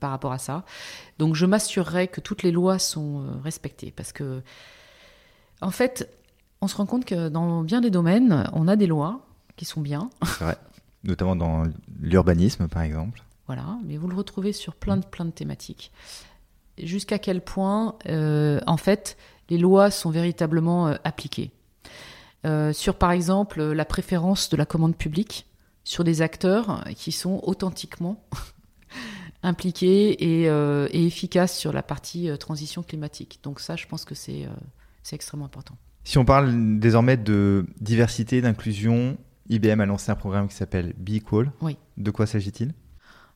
par rapport à ça. Donc je m'assurerai que toutes les lois sont respectées parce que en fait, on se rend compte que dans bien des domaines, on a des lois qui sont bien, C'est vrai. Notamment dans l'urbanisme, par exemple. Voilà, mais vous le retrouvez sur plein de, plein de thématiques. Jusqu'à quel point, euh, en fait, les lois sont véritablement euh, appliquées? Euh, sur, par exemple, la préférence de la commande publique, sur des acteurs qui sont authentiquement *laughs* impliqués et, et efficaces sur la partie transition climatique. Donc ça, je pense que c'est c'est extrêmement important. Si on parle désormais de diversité, d'inclusion, IBM a lancé un programme qui s'appelle Be Equal. Oui. De quoi s'agit-il?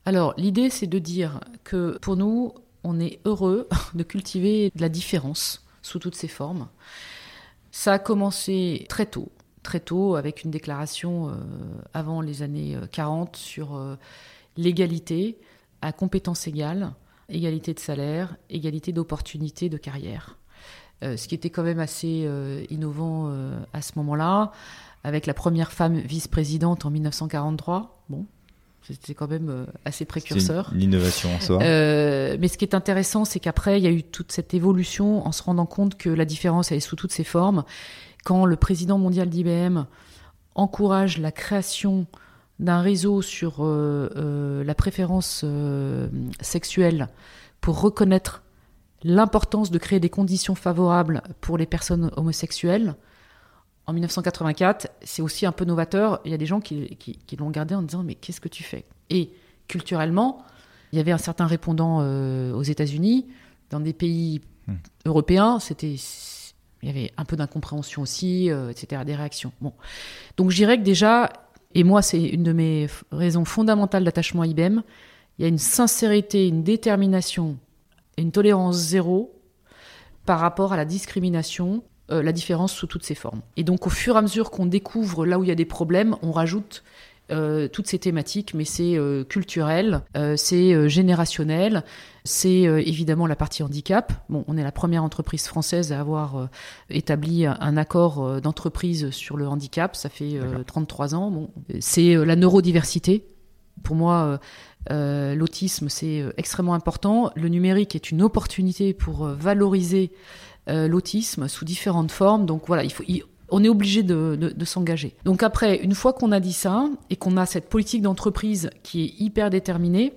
Alors, l'idée, c'est de dire que pour nous, on est heureux *laughs* de cultiver de la différence sous toutes ses formes. Ça a commencé très tôt, très tôt, avec une déclaration euh, avant les années euh, 40 sur euh, l'égalité à compétences égales, égalité de salaire, égalité d'opportunités de carrière. Euh, ce qui était quand même assez euh, innovant euh, à ce moment-là, avec la première femme vice-présidente en 1943. Bon, c'était quand même assez précurseur. L'innovation en soi. Euh, mais ce qui est intéressant, c'est qu'après, il y a eu toute cette évolution en se rendant compte que la différence, elle est sous toutes ses formes. Quand le président mondial d'IBM encourage la création d'un réseau sur euh, euh, la préférence sexuelle pour reconnaître l'importance de créer des conditions favorables pour les personnes homosexuelles, en 1984, c'est aussi un peu novateur. Il y a des gens qui, qui, qui l'ont regardé en disant Mais qu'est-ce que tu fais? Et culturellement, il y avait un certain répondant euh, aux États-Unis. Dans des pays Hmm. européens, c'était. Il y avait un peu d'incompréhension aussi, euh, etc., des réactions. Bon. Donc je dirais que déjà, et moi, c'est une de mes raisons fondamentales d'attachement à IBM, il y a une sincérité, une détermination une tolérance zéro par rapport à la discrimination, euh, la différence sous toutes ses formes. Et donc au fur et à mesure qu'on découvre là où il y a des problèmes, on rajoute euh, toutes ces thématiques, mais c'est euh, culturel, c'est générationnel, c'est évidemment la partie handicap. Bon, on est la première entreprise française à avoir établi un, accord d'entreprise sur le handicap. Ça fait euh, D'accord. 33 ans. Bon, c'est la neurodiversité. Pour moi, euh, l'autisme, c'est euh, extrêmement important. Le numérique est une opportunité pour euh, valoriser l'autisme sous différentes formes. Donc voilà, on est obligé de, s'engager. Donc après, une fois qu'on a dit ça et qu'on a cette politique d'entreprise qui est hyper déterminée,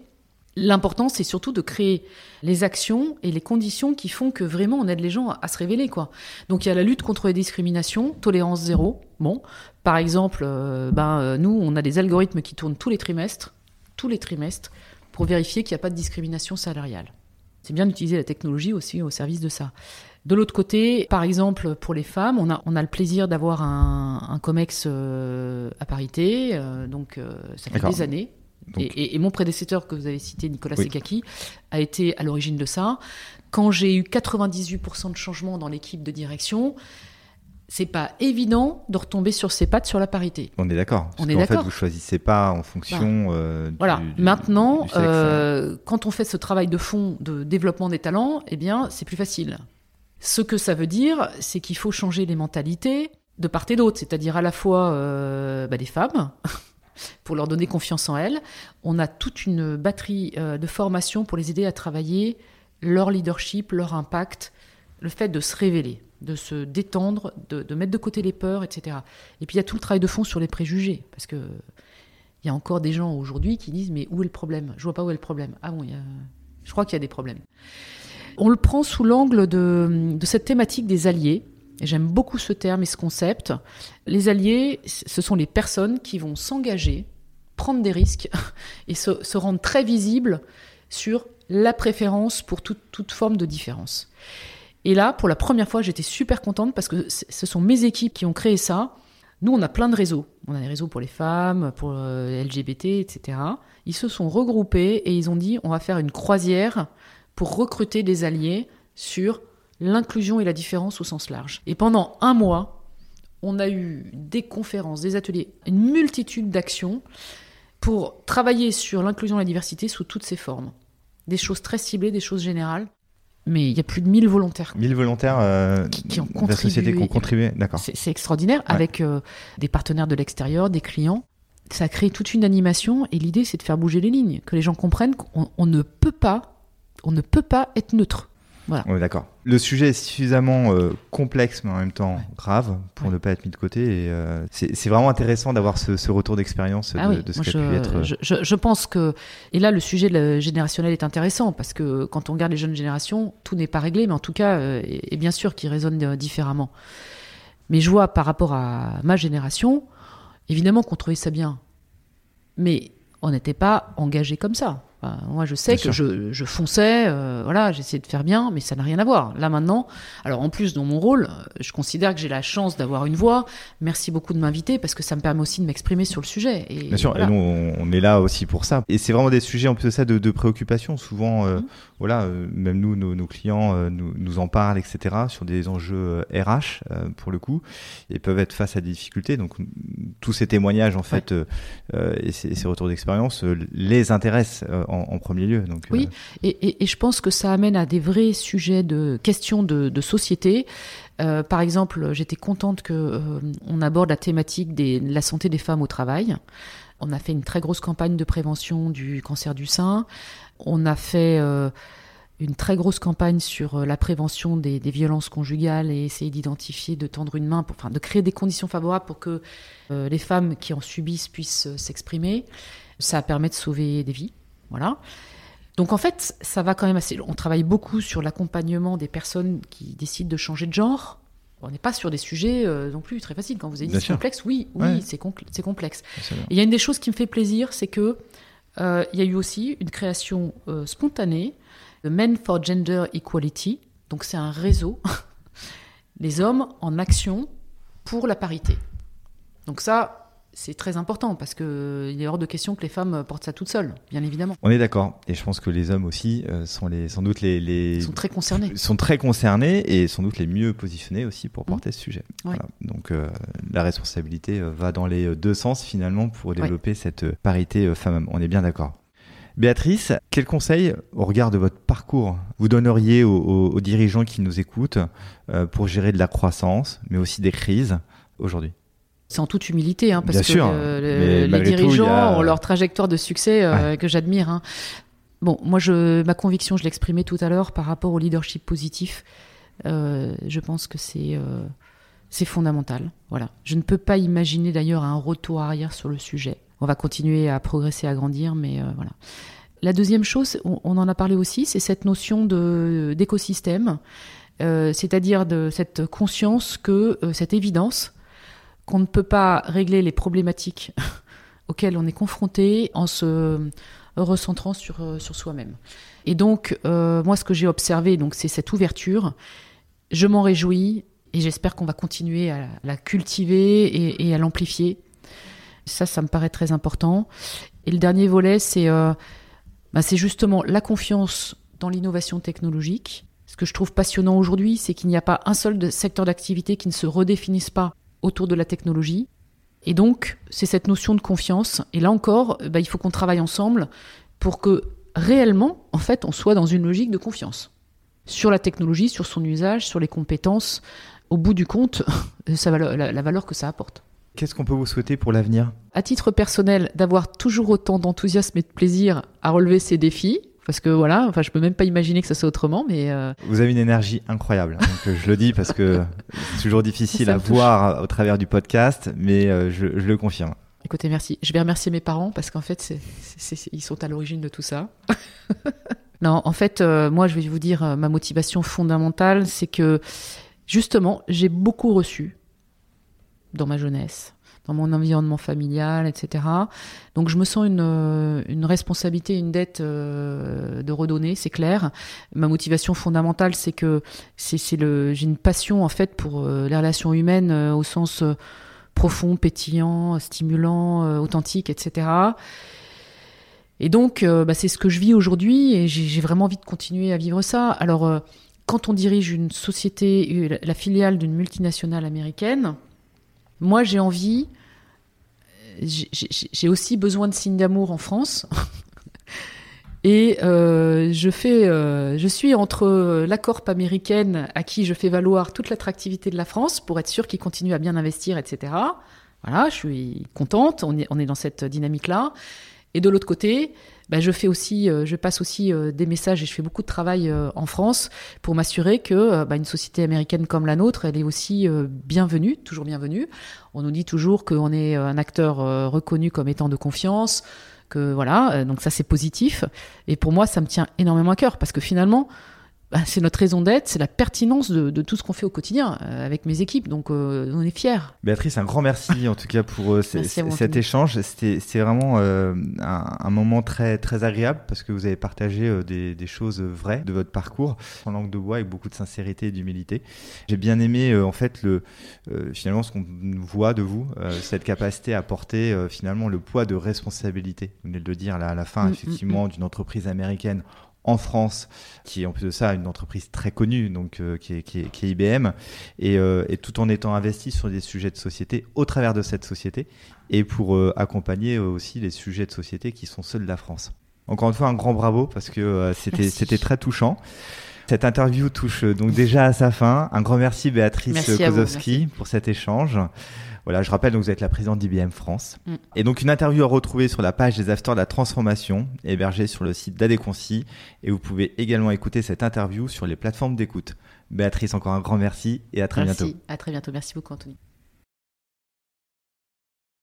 l'important c'est surtout de créer les actions et les conditions qui font que vraiment on aide les gens à, se révéler quoi. Donc il y a la lutte contre les discriminations, tolérance zéro. Bon, par exemple, ben nous on a des algorithmes qui tournent tous les trimestres, tous les trimestres, pour vérifier qu'il n'y a pas de discrimination salariale. C'est bien d'utiliser la technologie aussi au service de ça. De l'autre côté, par exemple, pour les femmes, on a, on a le plaisir d'avoir un, un COMEX euh, à parité, euh, donc euh, ça fait des années. Donc- Et, et- et mon prédécesseur que vous avez cité, Nicolas Oui. Sekaki, a été à l'origine de ça. Quand j'ai eu 98% de changements dans l'équipe de direction, c'est pas évident de retomber sur ses pattes sur la parité. On est d'accord. On qu'en fait, vous choisissez pas en fonction euh, du- Voilà. du- Maintenant, du sexe. euh, quand on fait ce travail de fond de développement des talents, eh bien, c'est plus facile. Ce que ça veut dire, c'est qu'il faut changer les mentalités de part et d'autre, c'est-à-dire à la fois euh, bah, des femmes, *laughs* pour leur donner confiance en elles. On a toute une batterie euh, de formation pour les aider à travailler leur leadership, leur impact, le fait de se révéler. De se détendre, de, mettre de côté les peurs, etc. Et puis il y a tout le travail de fond sur les préjugés, parce que il y a encore des gens aujourd'hui qui disent mais où est le problème? Je vois pas où est le problème. Ah bon, je crois qu'il y a des problèmes. On le prend sous l'angle de, cette thématique des alliés. J'aime beaucoup ce terme et ce concept. Les alliés, ce sont les personnes qui vont s'engager, prendre des risques *laughs* et se, rendre très visibles sur la préférence pour toute forme de différence. Et là, pour la première fois, j'étais super contente parce que ce sont mes équipes qui ont créé ça. Nous, on a plein de réseaux. On a des réseaux pour les femmes, pour euh, LGBT, etc. Ils se sont regroupés et ils ont dit on va faire une croisière pour recruter des alliés sur l'inclusion et la différence au sens large. Et pendant un mois, on a eu des conférences, des ateliers, une multitude d'actions pour travailler sur l'inclusion et la diversité sous toutes ses formes. Des choses très ciblées, des choses générales. Mais il y a plus de 1000 volontaires. 1000 volontaires euh, qui, qui ont de la société qui ont contribué, d'accord. C'est extraordinaire, ouais. avec euh, des partenaires de l'extérieur, des clients. Ça a créé toute une animation et l'idée c'est de faire bouger les lignes, que les gens comprennent qu'on on ne peut pas, on ne peut pas être neutre. Voilà. D'accord. Le sujet est suffisamment euh, complexe, mais en même temps Ouais. grave, pour Ouais. ne pas être mis de côté. Et euh, c'est vraiment intéressant d'avoir ce, ce retour d'expérience Ah de, oui, de ce qu'a pu être. euh, je, je- je pense que et là le sujet générationnel est intéressant parce que quand on regarde les jeunes générations, tout n'est pas réglé, mais en tout cas, euh, et, et bien sûr, qu'ils résonnent différemment. Mais je vois par rapport à ma génération, évidemment qu'on trouvait ça bien, mais on n'était pas engagé comme ça. Enfin, moi, je sais Bien que je, je fonçais, euh, voilà, j'essayais de faire bien, mais ça n'a rien à voir. Là maintenant, alors en plus dans mon rôle, euh, je considère que j'ai la chance d'avoir une voix. Merci beaucoup de m'inviter parce que ça me permet aussi de m'exprimer sur le sujet. Et Bien sûr, et nous on, est là aussi pour ça. Et c'est vraiment des sujets en plus de ça de, de préoccupation. Souvent, euh, Mhm. Voilà, euh, même nous, nos, nos clients euh, nous, nous en parlent, etc. Sur des enjeux RH euh, pour le coup, et peuvent être face à des difficultés. Donc tous ces témoignages en fait et ces, ces retours d'expérience les intéressent en, en premier lieu. Donc Oui. Et, et- et je pense que ça amène à des vrais sujets de questions de, de société. Euh, par exemple, j'étais contente que euh, on aborde la thématique de la santé des femmes au travail. On a fait une très grosse campagne de prévention du cancer du sein. On a fait euh, une très grosse campagne sur euh, la prévention des, violences conjugales et essayer d'identifier, de tendre une main, pour, enfin, de créer des conditions favorables pour que euh, les femmes qui en subissent puissent s'exprimer. Ça permet de sauver des vies. Voilà. Donc en fait, ça va quand même assez. On travaille beaucoup sur l'accompagnement des personnes qui décident de changer de genre. On n'est pas sur des sujets euh, non plus très faciles. Quand vous avez dit c'est complexe, oui, oui, Ouais. c'est compl- c'est complexe. il y a une des choses qui me fait plaisir, c'est que euh, il y a eu aussi une création euh, spontanée de Men for Gender Equality. Donc c'est un réseau, *laughs* les hommes en action pour la parité. Donc ça, c'est très important parce que il est hors de question que les femmes portent ça toutes seules, bien évidemment. On est d'accord. Et je pense que les hommes aussi euh, sont les, sans doute les, les Ils sont très concernés. *laughs* sont très concernés et sans doute les mieux positionnés aussi pour porter ce sujet. Mmh. Ouais. Voilà. Donc euh, la responsabilité euh, va dans les deux sens finalement pour développer cette parité femmes-hommes. On est bien d'accord. Béatrice, quel conseil, au regard de votre parcours, vous donneriez aux, aux- aux dirigeants qui nous écoutent euh, pour gérer de la croissance, mais aussi des crises aujourd'hui? C'est en toute humilité, hein, parce Bien que sûr, le- mais les tout, dirigeants a- ont leur trajectoire de succès euh, que j'admire. hein. Bon, moi, je, ma conviction, je l'exprimais tout à l'heure par rapport au leadership positif. euh, je pense que c'est euh, c'est fondamental. Voilà. Je ne peux pas imaginer d'ailleurs un retour arrière sur le sujet. On va continuer à progresser, à grandir, mais euh, voilà. La deuxième chose, on, on en a parlé aussi, c'est cette notion d'écosystème, c'est-à-dire de cette conscience que cette évidence qu'on ne peut pas régler les problématiques *laughs* auxquelles on est confronté en se recentrant sur, euh, sur soi-même. Et donc, euh, moi, ce que j'ai observé, c'est cette ouverture. Je m'en réjouis et j'espère qu'on va continuer à la cultiver et, à l'amplifier. Ça, ça me paraît très important. Et le dernier volet, c'est euh, bah, c'est justement la confiance dans l'innovation technologique. Ce que je trouve passionnant aujourd'hui, c'est qu'il n'y a pas un seul secteur d'activité qui ne se redéfinisse pas autour de la technologie. Et donc, c'est cette notion de confiance. Et là encore, bah, il faut qu'on travaille ensemble pour que réellement, en fait, on soit dans une logique de confiance sur la technologie, sur son usage, sur les compétences. Au bout du compte, *laughs* ça va- la, la valeur que ça apporte. Qu'est-ce qu'on peut vous souhaiter pour l'avenir? À titre personnel, d'avoir toujours autant d'enthousiasme et de plaisir à relever ces défis, parce que voilà, enfin, je peux même pas imaginer que ça soit autrement, mais. Euh, Vous avez une énergie incroyable. Donc, euh, je le dis parce que c'est toujours difficile à voir au travers du podcast, mais euh, je, le confirme. Écoutez, merci. Je vais remercier mes parents parce qu'en fait, ils sont à l'origine de tout ça. *laughs* non, en fait, moi, je vais vous dire, ma motivation fondamentale, c'est que justement, j'ai beaucoup reçu dans ma jeunesse dans mon environnement familial, etc. Donc je me sens une, euh, une responsabilité, une dette euh, de redonner, c'est clair. Ma motivation fondamentale, c'est que c'est le, j'ai une passion en fait pour euh, les relations humaines au sens profond, pétillant, stimulant, authentique, etc. Et donc, bah, c'est ce que je vis aujourd'hui et j'ai vraiment envie de continuer à vivre ça. Alors, quand on dirige une société, la filiale d'une multinationale américaine, moi, j'ai envie, j'ai aussi besoin de signes d'amour en France. *laughs* Et euh, je fais, euh, je suis entre la Corp américaine à qui je fais valoir toute l'attractivité de la France pour être sûr qu'ils continuent à bien investir, etc. Voilà, je suis contente. On est, on est dans cette dynamique-là. Et de l'autre côté, bah, je fais aussi, euh, je passe aussi euh, des messages et je fais beaucoup de travail euh, en France pour m'assurer que bah, une société américaine comme la nôtre, elle est aussi bienvenue, toujours bienvenue. On nous dit toujours qu'on est un acteur reconnu comme étant de confiance, que voilà, donc ça c'est positif. Et pour moi, ça me tient énormément à cœur parce que finalement, bah, c'est notre raison d'être, c'est la pertinence de, tout ce qu'on fait au quotidien euh, avec mes équipes. Donc, euh, on est fiers. Béatrice, un grand merci en tout cas pour euh, *laughs* cet échange. C'était vraiment un, moment très, très agréable parce que vous avez partagé des, choses vraies de votre parcours en langue de bois avec beaucoup de sincérité et d'humilité. J'ai bien aimé en fait le, finalement ce qu'on voit de vous, cette capacité à porter finalement le poids de responsabilité. Vous venez de le dire là, à la fin, mm, mm, effectivement, mm. d'une entreprise américaine en France, qui est en plus de ça une entreprise très connue, donc euh, qui, est, qui, est, IBM, euh, et, tout en étant investi sur des sujets de société au travers de cette société, et pour euh, accompagner aussi les sujets de société qui sont ceux de la France. Encore une fois, un grand bravo parce que c'était c'était très touchant. Cette interview touche donc déjà à sa fin. Un grand merci Béatrice Kozowski pour cet échange. Voilà, je rappelle, donc vous êtes la présidente d'IBM France. Mm. Et donc une interview à retrouver sur la page des Afters de la Transformation, hébergée sur le site d'Adéconci. Et vous pouvez également écouter cette interview sur les plateformes d'écoute. Béatrice, encore un grand merci et à très merci. bientôt. À très bientôt. Merci beaucoup, Anthony.